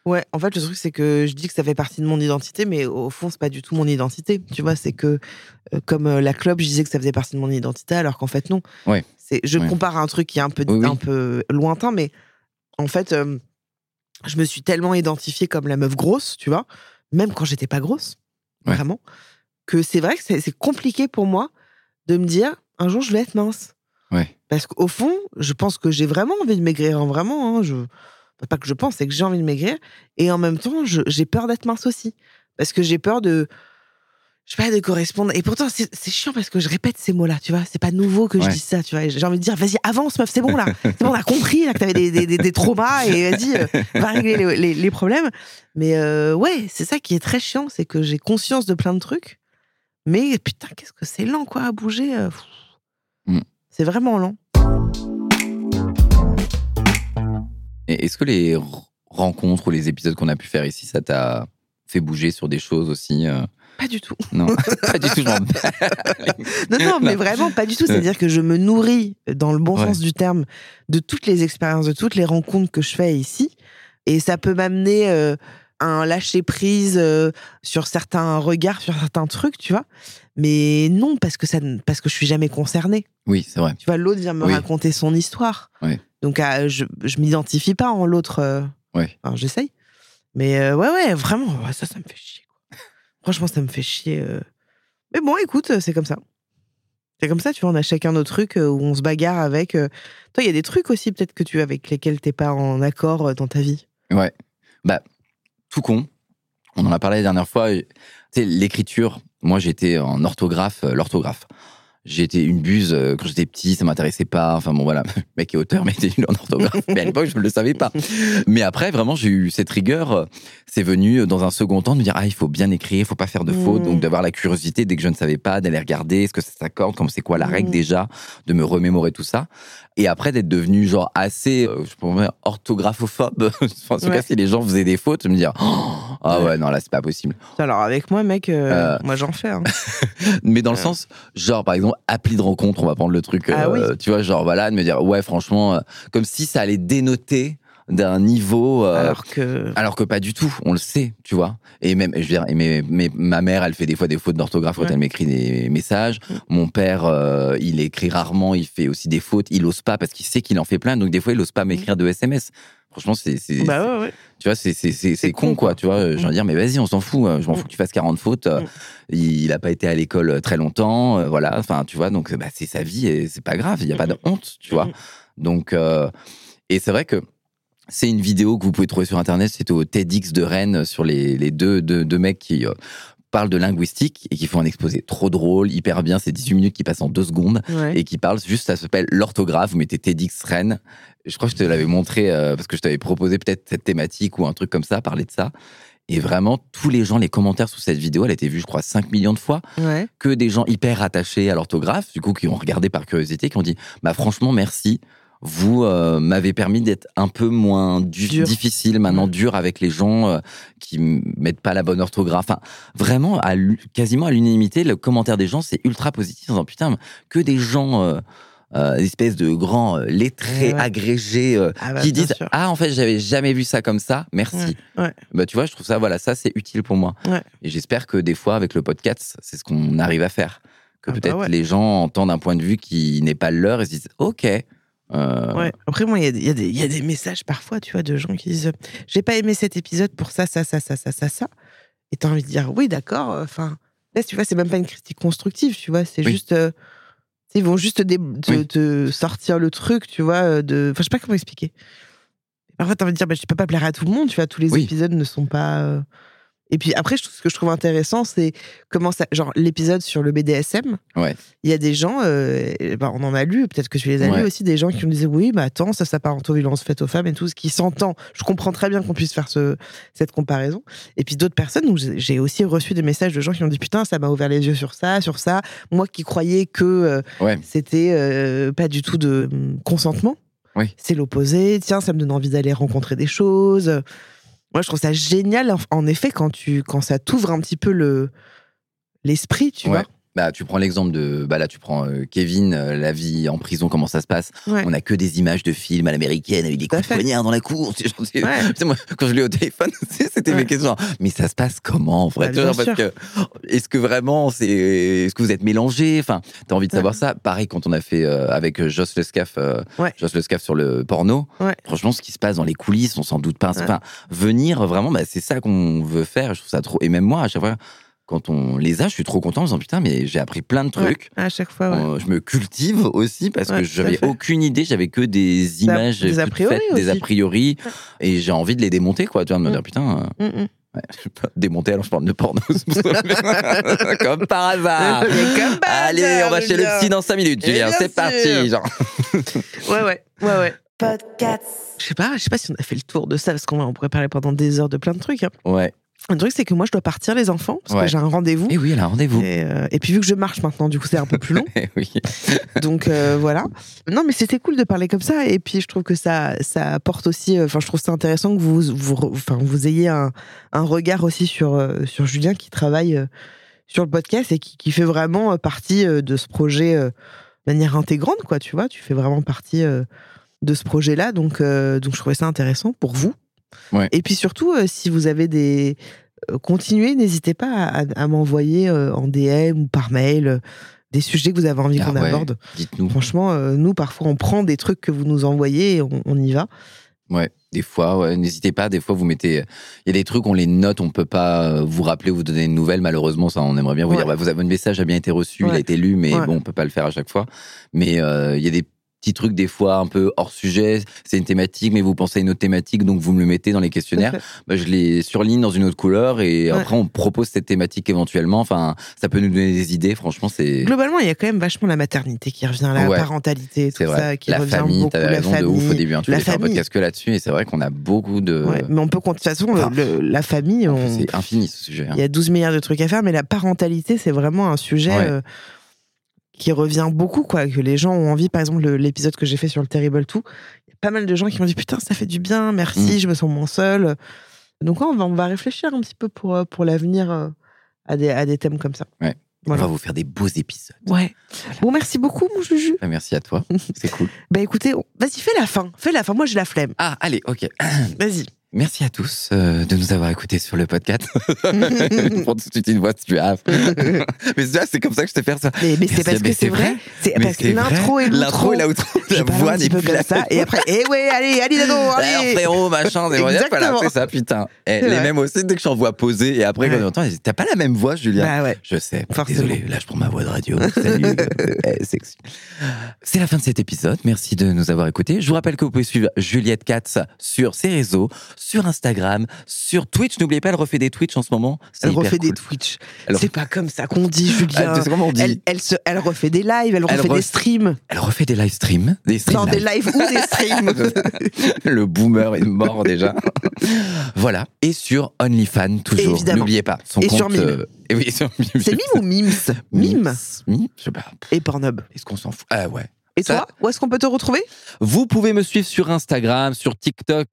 Ouais, en fait, le truc, c'est que je dis que ça fait partie de mon identité, mais au fond, c'est pas du tout mon identité. Tu vois, c'est que, euh, comme euh, la club, je disais que ça faisait partie de mon identité, alors qu'en fait, non. Ouais. C'est, je Ouais. compare à un truc qui est un peu, Oui, oui. un peu lointain, mais en fait, euh, je me suis tellement identifiée comme la meuf grosse, tu vois, même quand j'étais pas grosse, Ouais. vraiment, que c'est vrai que c'est, c'est compliqué pour moi de me dire, un jour, je vais être mince. Ouais. Parce qu'au fond, je pense que j'ai vraiment envie de maigrir, hein, vraiment. hein, je... Pas que je pense, c'est que j'ai envie de maigrir. Et en même temps, j'ai peur d'être mince aussi. Parce que j'ai peur de. Je sais pas, de correspondre. Et pourtant, c'est chiant parce que je répète ces mots-là, tu vois. C'est pas nouveau que je dise ça, tu vois. J'ai envie de dire, vas-y, avance, meuf, c'est bon, là. C'est bon, on a compris, là, que t'avais des, des, des, des traumas et vas-y, euh, va régler les, les- les problèmes. Mais euh, ouais, c'est ça qui est très chiant, c'est que j'ai conscience de plein de trucs. Mais putain, qu'est-ce que c'est lent, quoi, à bouger. euh. Mm. C'est vraiment lent. Est-ce que les rencontres ou les épisodes qu'on a pu faire ici, ça t'a fait bouger sur des choses aussi euh, Pas du tout. Non, pas du tout. Non, non, mais vraiment pas du tout. C'est-à-dire que je me nourris, dans le bon Ouais. sens du terme, de toutes les expériences, de toutes les rencontres que je fais ici. Et ça peut m'amener euh, un lâcher prise euh, sur certains regards, sur certains trucs, tu vois. Mais non, parce que, ça, parce que je suis jamais concernée. Oui, c'est vrai. Tu vois, l'autre vient me Oui. raconter son histoire. Ouais. Donc, ah, je, je m'identifie pas en l'autre. euh, Ouais. Enfin, j'essaye. Mais euh, ouais, ouais, vraiment, ça, ça me fait chier. quoi. Franchement, ça me fait chier. euh. Mais bon, écoute, c'est comme ça. C'est comme ça, tu vois, on a chacun nos trucs où on se bagarre avec. Toi, il y a des trucs aussi, peut-être que tu avec lesquels t'es pas en accord dans ta vie? Ouais. Bah, tout con. On en a parlé la dernière fois. Tu sais, l'écriture, moi j'étais en orthographe, l'orthographe. J'ai été une buse euh, quand j'étais petit, ça m'intéressait pas. Enfin bon, voilà, le mec est auteur, mais il était nul en orthographe. mais à l'époque, je ne le savais pas. Mais après, vraiment, j'ai eu cette rigueur. euh, C'est venu dans un second temps de me dire, ah, il faut bien écrire, il faut pas faire de fautes. Mm. Donc d'avoir la curiosité dès que je ne savais pas, d'aller regarder, est-ce que ça s'accorde, comme c'est quoi la règle Mm. déjà, de me remémorer tout ça. Et après, d'être devenu genre assez, euh, je pourrais dire, orthographophobe. En tout Ouais. cas, si les gens faisaient des fautes, je me dire, oh, ah Ouais. non, là, c'est pas possible. Alors, avec moi, mec, euh, Euh. moi, j'en fais. hein. Mais dans le Ouais. sens, genre, par exemple, appli de rencontre, on va prendre le truc, Ah euh, tu vois, genre, voilà, de me dire, ouais, franchement, euh, comme si ça allait dénoter d'un niveau. euh, Alors que. alors que pas du tout, on le sait, tu vois. Et même, je veux dire, et mes- mes- ma mère, elle fait des fois des fautes d'orthographe quand Ouais. elle m'écrit des messages. Mon père, euh, il écrit rarement, il fait aussi des fautes. Il ose pas parce qu'il sait qu'il en fait plein. Donc des fois, il ose pas m'écrire de SMS. Franchement, c'est. Bah ouais, ouais. tu vois, c'est, con, quoi. Tu vois, je veux Mm. dire, mais vas-y, on s'en fout. euh, Je m'en Mm. fous que tu fasses 40 fautes. euh, Mm. Il, il a pas été à l'école très longtemps, euh, voilà. Enfin, tu vois, donc bah, c'est sa vie et c'est pas grave. Il y a pas de honte, tu vois. Donc, euh, et c'est vrai que c'est une vidéo que vous pouvez trouver sur Internet. C'était au TEDx de Rennes sur les, les deux, deux, deux mecs qui euh, parlent de linguistique et qui font un exposé trop drôle, hyper bien. C'est 18 minutes qui passent en deux secondes Ouais. et qui parlent juste, ça s'appelle l'orthographe. Vous mettez TEDx Rennes. Je crois que je te l'avais montré euh, parce que je t'avais proposé peut-être cette thématique ou un truc comme ça, parler de ça. Et vraiment, tous les gens, les commentaires sous cette vidéo, elle a été vue, je crois, 5 millions de fois Ouais. que des gens hyper attachés à l'orthographe, du coup, qui ont regardé par curiosité, qui ont dit Bah, franchement, merci. Vous euh, m'avez permis d'être un peu moins du- Dur. difficile, maintenant dur avec les gens euh, qui mettent pas la bonne orthographe. Enfin, vraiment, à quasiment à l'unanimité, le commentaire des gens, c'est ultra positif en disant Putain, que des gens. Euh, euh, espèces de grands euh, lettrés Ouais, ouais. agrégés euh, Ah bah, qui disent ah en fait j'avais jamais vu ça comme ça merci Ouais, ouais. bah tu vois je trouve ça voilà ça c'est utile pour moi Ouais. et j'espère que des fois avec le podcast c'est ce qu'on arrive à faire que Ah bah peut-être les gens entendent un point de vue qui n'est pas le leur et se disent ok euh, Ouais. Après, moi, il y, a des- y, y a messages parfois, tu vois, de gens qui disent J'ai pas aimé cet épisode pour ça, ça, ça, ça, ça, ça, ça. Et t'as envie de dire Oui, d'accord. euh, Enfin, là, tu vois, c'est même pas une critique constructive, tu vois. C'est Oui. juste. euh, ils vont juste te, Oui. te sortir le truc, tu vois. De... Enfin, je sais pas comment expliquer. Parfois, t'as envie de dire bah, Je peux pas plaire à tout le monde, tu vois. Tous les Oui. épisodes ne sont pas. euh, Et puis après, ce que je trouve intéressant, c'est comment ça. Genre, l'épisode sur le BDSM, Ouais. il y a des gens, euh, ben, on en a lu, peut-être que tu les as Ouais. lus aussi, des gens qui nous disaient oui, mais attends, ça s'apparente aux violences faites aux femmes et tout, ce qui s'entend. Je comprends très bien qu'on puisse faire ce, cette comparaison. Et puis d'autres personnes, où j'ai aussi reçu des messages de gens qui ont dit putain, ça m'a ouvert les yeux sur ça, sur ça. Moi qui croyais que euh, ouais c'était euh, pas du tout de hum, consentement. Oui. C'est l'opposé. Tiens, ça me donne envie d'aller rencontrer des choses. Moi, je trouve ça génial, en- effet, quand, tu, quand ça t'ouvre un petit peu le l'esprit, tu Ouais. Bah, tu prends l'exemple de. Bah là, tu prends euh, Kevin, euh, la vie en prison, comment ça se passe. Ouais. On a que des images de films à l'américaine avec des coups de poignard dans la cour. Ouais. tu sais, moi, quand je l'ai au téléphone, c'était Ouais. mes questions. Mais ça se passe comment, en vrai Bah, Parce que est-ce que vraiment, c'est, est-ce que vous êtes mélangés? Enfin, t'as envie de savoir ça. Pareil quand on a fait euh, avec euh, Joss Le Scaf, euh. Joss Le Scaf sur le porno. Ouais. Franchement, ce qui se passe dans les coulisses, on s'en doute pas. Enfin, venir vraiment, bah, c'est ça qu'on veut faire. Je trouve ça trop. Et même moi, à chaque fois, quand on les a, je suis trop content en me disant putain, mais j'ai appris plein de trucs. Ouais, à chaque fois, ouais. Je me cultive aussi parce Ouais, que j'avais aucune idée, j'avais que des images des a priori faites, des a priori, et j'ai envie de les démonter, quoi, tu vois, de me Mm. dire putain, euh, Mm, mm. Ouais, je peux démonter alors je parle de porno. Comme par hasard. Mais comme par Allez, hasard, on va chez le psy dans 5 minutes, Julien. bien C'est parti. Genre. Ouais, ouais, ouais, ouais. Podcast. Je sais pas, je sais pas si on a fait le tour de ça parce qu'on on pourrait parler pendant des heures de plein de trucs. hein. Ouais. Un truc, c'est que moi, je dois partir, les enfants, parce Ouais. que j'ai un rendez-vous. Et oui, elle a un rendez-vous. Et, euh, et puis vu que je marche maintenant, du coup c'est un peu plus long. Eh oui. Donc euh, voilà. Non mais c'était cool de parler comme ça. Et puis je trouve que ça, ça apporte aussi. euh, Enfin je trouve ça intéressant que vous, vous, enfin, vous ayez un, un regard aussi sur, sur Julien qui travaille sur le podcast et qui, qui fait vraiment partie de ce projet de manière intégrante quoi. Tu vois, tu fais vraiment partie de ce projet-là. Donc donc je trouvais ça intéressant pour vous. Ouais. Et puis surtout euh, si vous avez des euh, continuez, n'hésitez pas à, à m'envoyer euh, en DM ou par mail des sujets que vous avez envie Ah qu'on ouais. aborde. Dites-nous. Franchement, nous, parfois, on prend des trucs que vous nous envoyez et on, on y va. Ouais, des fois, ouais, n'hésitez pas. Des fois, vous mettez. Il y a des trucs, on les note, on peut pas vous rappeler, vous donner une nouvelle. Malheureusement, ça, on aimerait bien vous Ouais. dire. bah, vous avez, votre message a bien été reçu, il a été lu, mais bon, on peut pas le faire à chaque fois. Mais euh, il y a des petits trucs, des fois, un peu hors sujet. C'est une thématique, mais vous pensez à une autre thématique, donc vous me le mettez dans les questionnaires. Bah, je les surligne dans une autre couleur et Ouais. après, on propose cette thématique éventuellement. Enfin, ça peut nous donner des idées. Franchement, c'est. Globalement, il y a quand même vachement la maternité qui revient, la Ouais. parentalité, tout vrai. ça qui la revient famille, beaucoup. La raison de ouf au famille. début. Hein, tu la voulais faire un famille. podcast que là-dessus et c'est vrai qu'on a beaucoup de. Ouais, mais on peut. De toute façon, le- Enfin, le- la famille, on- C'est infini ce sujet. hein. il y a 12 milliards de trucs à faire, mais la parentalité, c'est vraiment un sujet euh, qui revient beaucoup, quoi. Que les gens ont envie, par exemple, le- l'épisode que j'ai fait sur le Terrible Tout, il y a pas mal de gens qui m'ont dit Putain, ça fait du bien, merci, Mm. je me sens moins seule. Donc, ouais, on va, on va réfléchir un petit peu pour, euh, pour l'avenir euh, à, des, à des thèmes comme ça. Ouais. Voilà. On va vous faire des beaux épisodes. Ouais. Bon, merci beaucoup, mon Juju. Bah, Merci à toi. C'est cool. Bah écoutez, vas-y, fais la fin. Fais la fin. Moi, j'ai la flemme. Ah, allez, ok. Vas-y. Merci à tous euh, de nous avoir écoutés sur le podcast. Pour tout de suite une voix suave. mais c'est comme ça que je te fais ça. Mais, mais c'est parce mais que c'est vrai. C'est parce que l'intro et l'outro. L'intro et l'outro. je La voix n'est plus la ça. Et après, eh ouais, allez, allez, Alors, allez. frérot, machin, vrai. Voilà, c'est ça, putain. Eh, C'est les mêmes aussi, dès que j'en vois poser, et après, Ouais. quand on entend, t'as pas la même voix, Julien? Bah ouais. Je sais. Forcément. Désolé, là je prends ma voix de radio. Salut. Eh, sexy. C'est la fin de cet épisode. Merci de nous avoir écoutés. Je vous rappelle que vous pouvez suivre Juliette Katz sur ses réseaux, sur Instagram, sur Twitch. N'oubliez pas, elle refait des Twitch en ce moment. Elle refait des. Twitch. C'est pas comme ça qu'on dit, Julien. Ah, on dit Elle, elle, se, elle refait des lives, elle, Elle refait des streams. Elle refait des live streams. Des streams Non, des live. lives ou des streams. Le boomer est mort déjà. voilà. Et sur OnlyFans, toujours. N'oubliez pas. Son Et compte, sur Mime. euh, et oui, sur Mime. c'est Mime ou Mims? Mime Mime Je sais pas. et Pornhub. Est-ce qu'on s'en fout? Ah ouais. Et Ça- toi, où est-ce qu'on peut te retrouver? Vous pouvez me suivre sur Instagram, sur TikTok,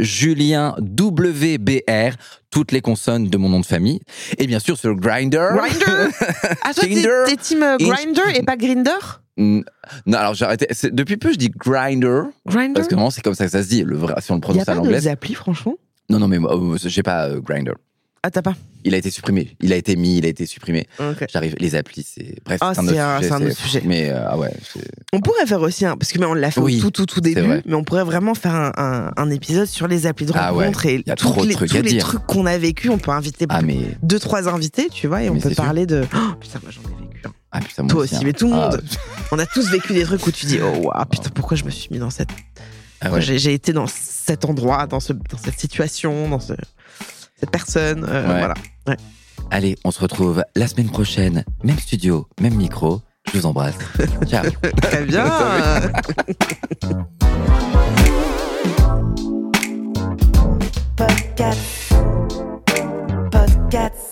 JulienWBR, toutes les consonnes de mon nom de famille. Et bien sûr sur Grindr. Grinder Ah, toi, t'es team euh, Grinder et pas Grinder Non, alors j'ai arrêté. Depuis peu, je dis Grinder. Grinder Parce que vraiment, c'est comme ça que ça se dit. Le vrai, si on le prononce a à pas de applis, franchement? Non, non, mais euh, j'ai pas euh, Grindr. Ah, t'as pas? Il a été supprimé. Il a été mis, il a été supprimé. J'arrive, les applis, c'est. Bref, Ah, c'est un- autre sujet. Mais euh, ah ouais, On pourrait faire aussi un, parce que mais on l'a fait Oui, au tout tout tout début, mais on pourrait vraiment faire un, un- un épisode sur les applis de Ah ouais, rencontre et y a toutes trop de les, trucs tous à les dire. trucs qu'on a vécu. On peut inviter Ah, mais. deux trois invités, tu vois, et on peut sûr. parler de. Oh, putain, moi j'en ai vécu. un. Ah, putain, Toi aussi, hein. mais tout le monde. On a tous vécu des trucs où tu dis oh waouh, putain pourquoi je me suis mis dans cette. ah ouais. J'ai j'ai été dans cet endroit, dans ce dans cette situation, dans ce cette personne. euh, Ouais. Voilà. Ouais. Allez, on se retrouve la semaine prochaine. Même studio, même micro. Je vous embrasse. Ciao. Très bien. Podcast. Podcast.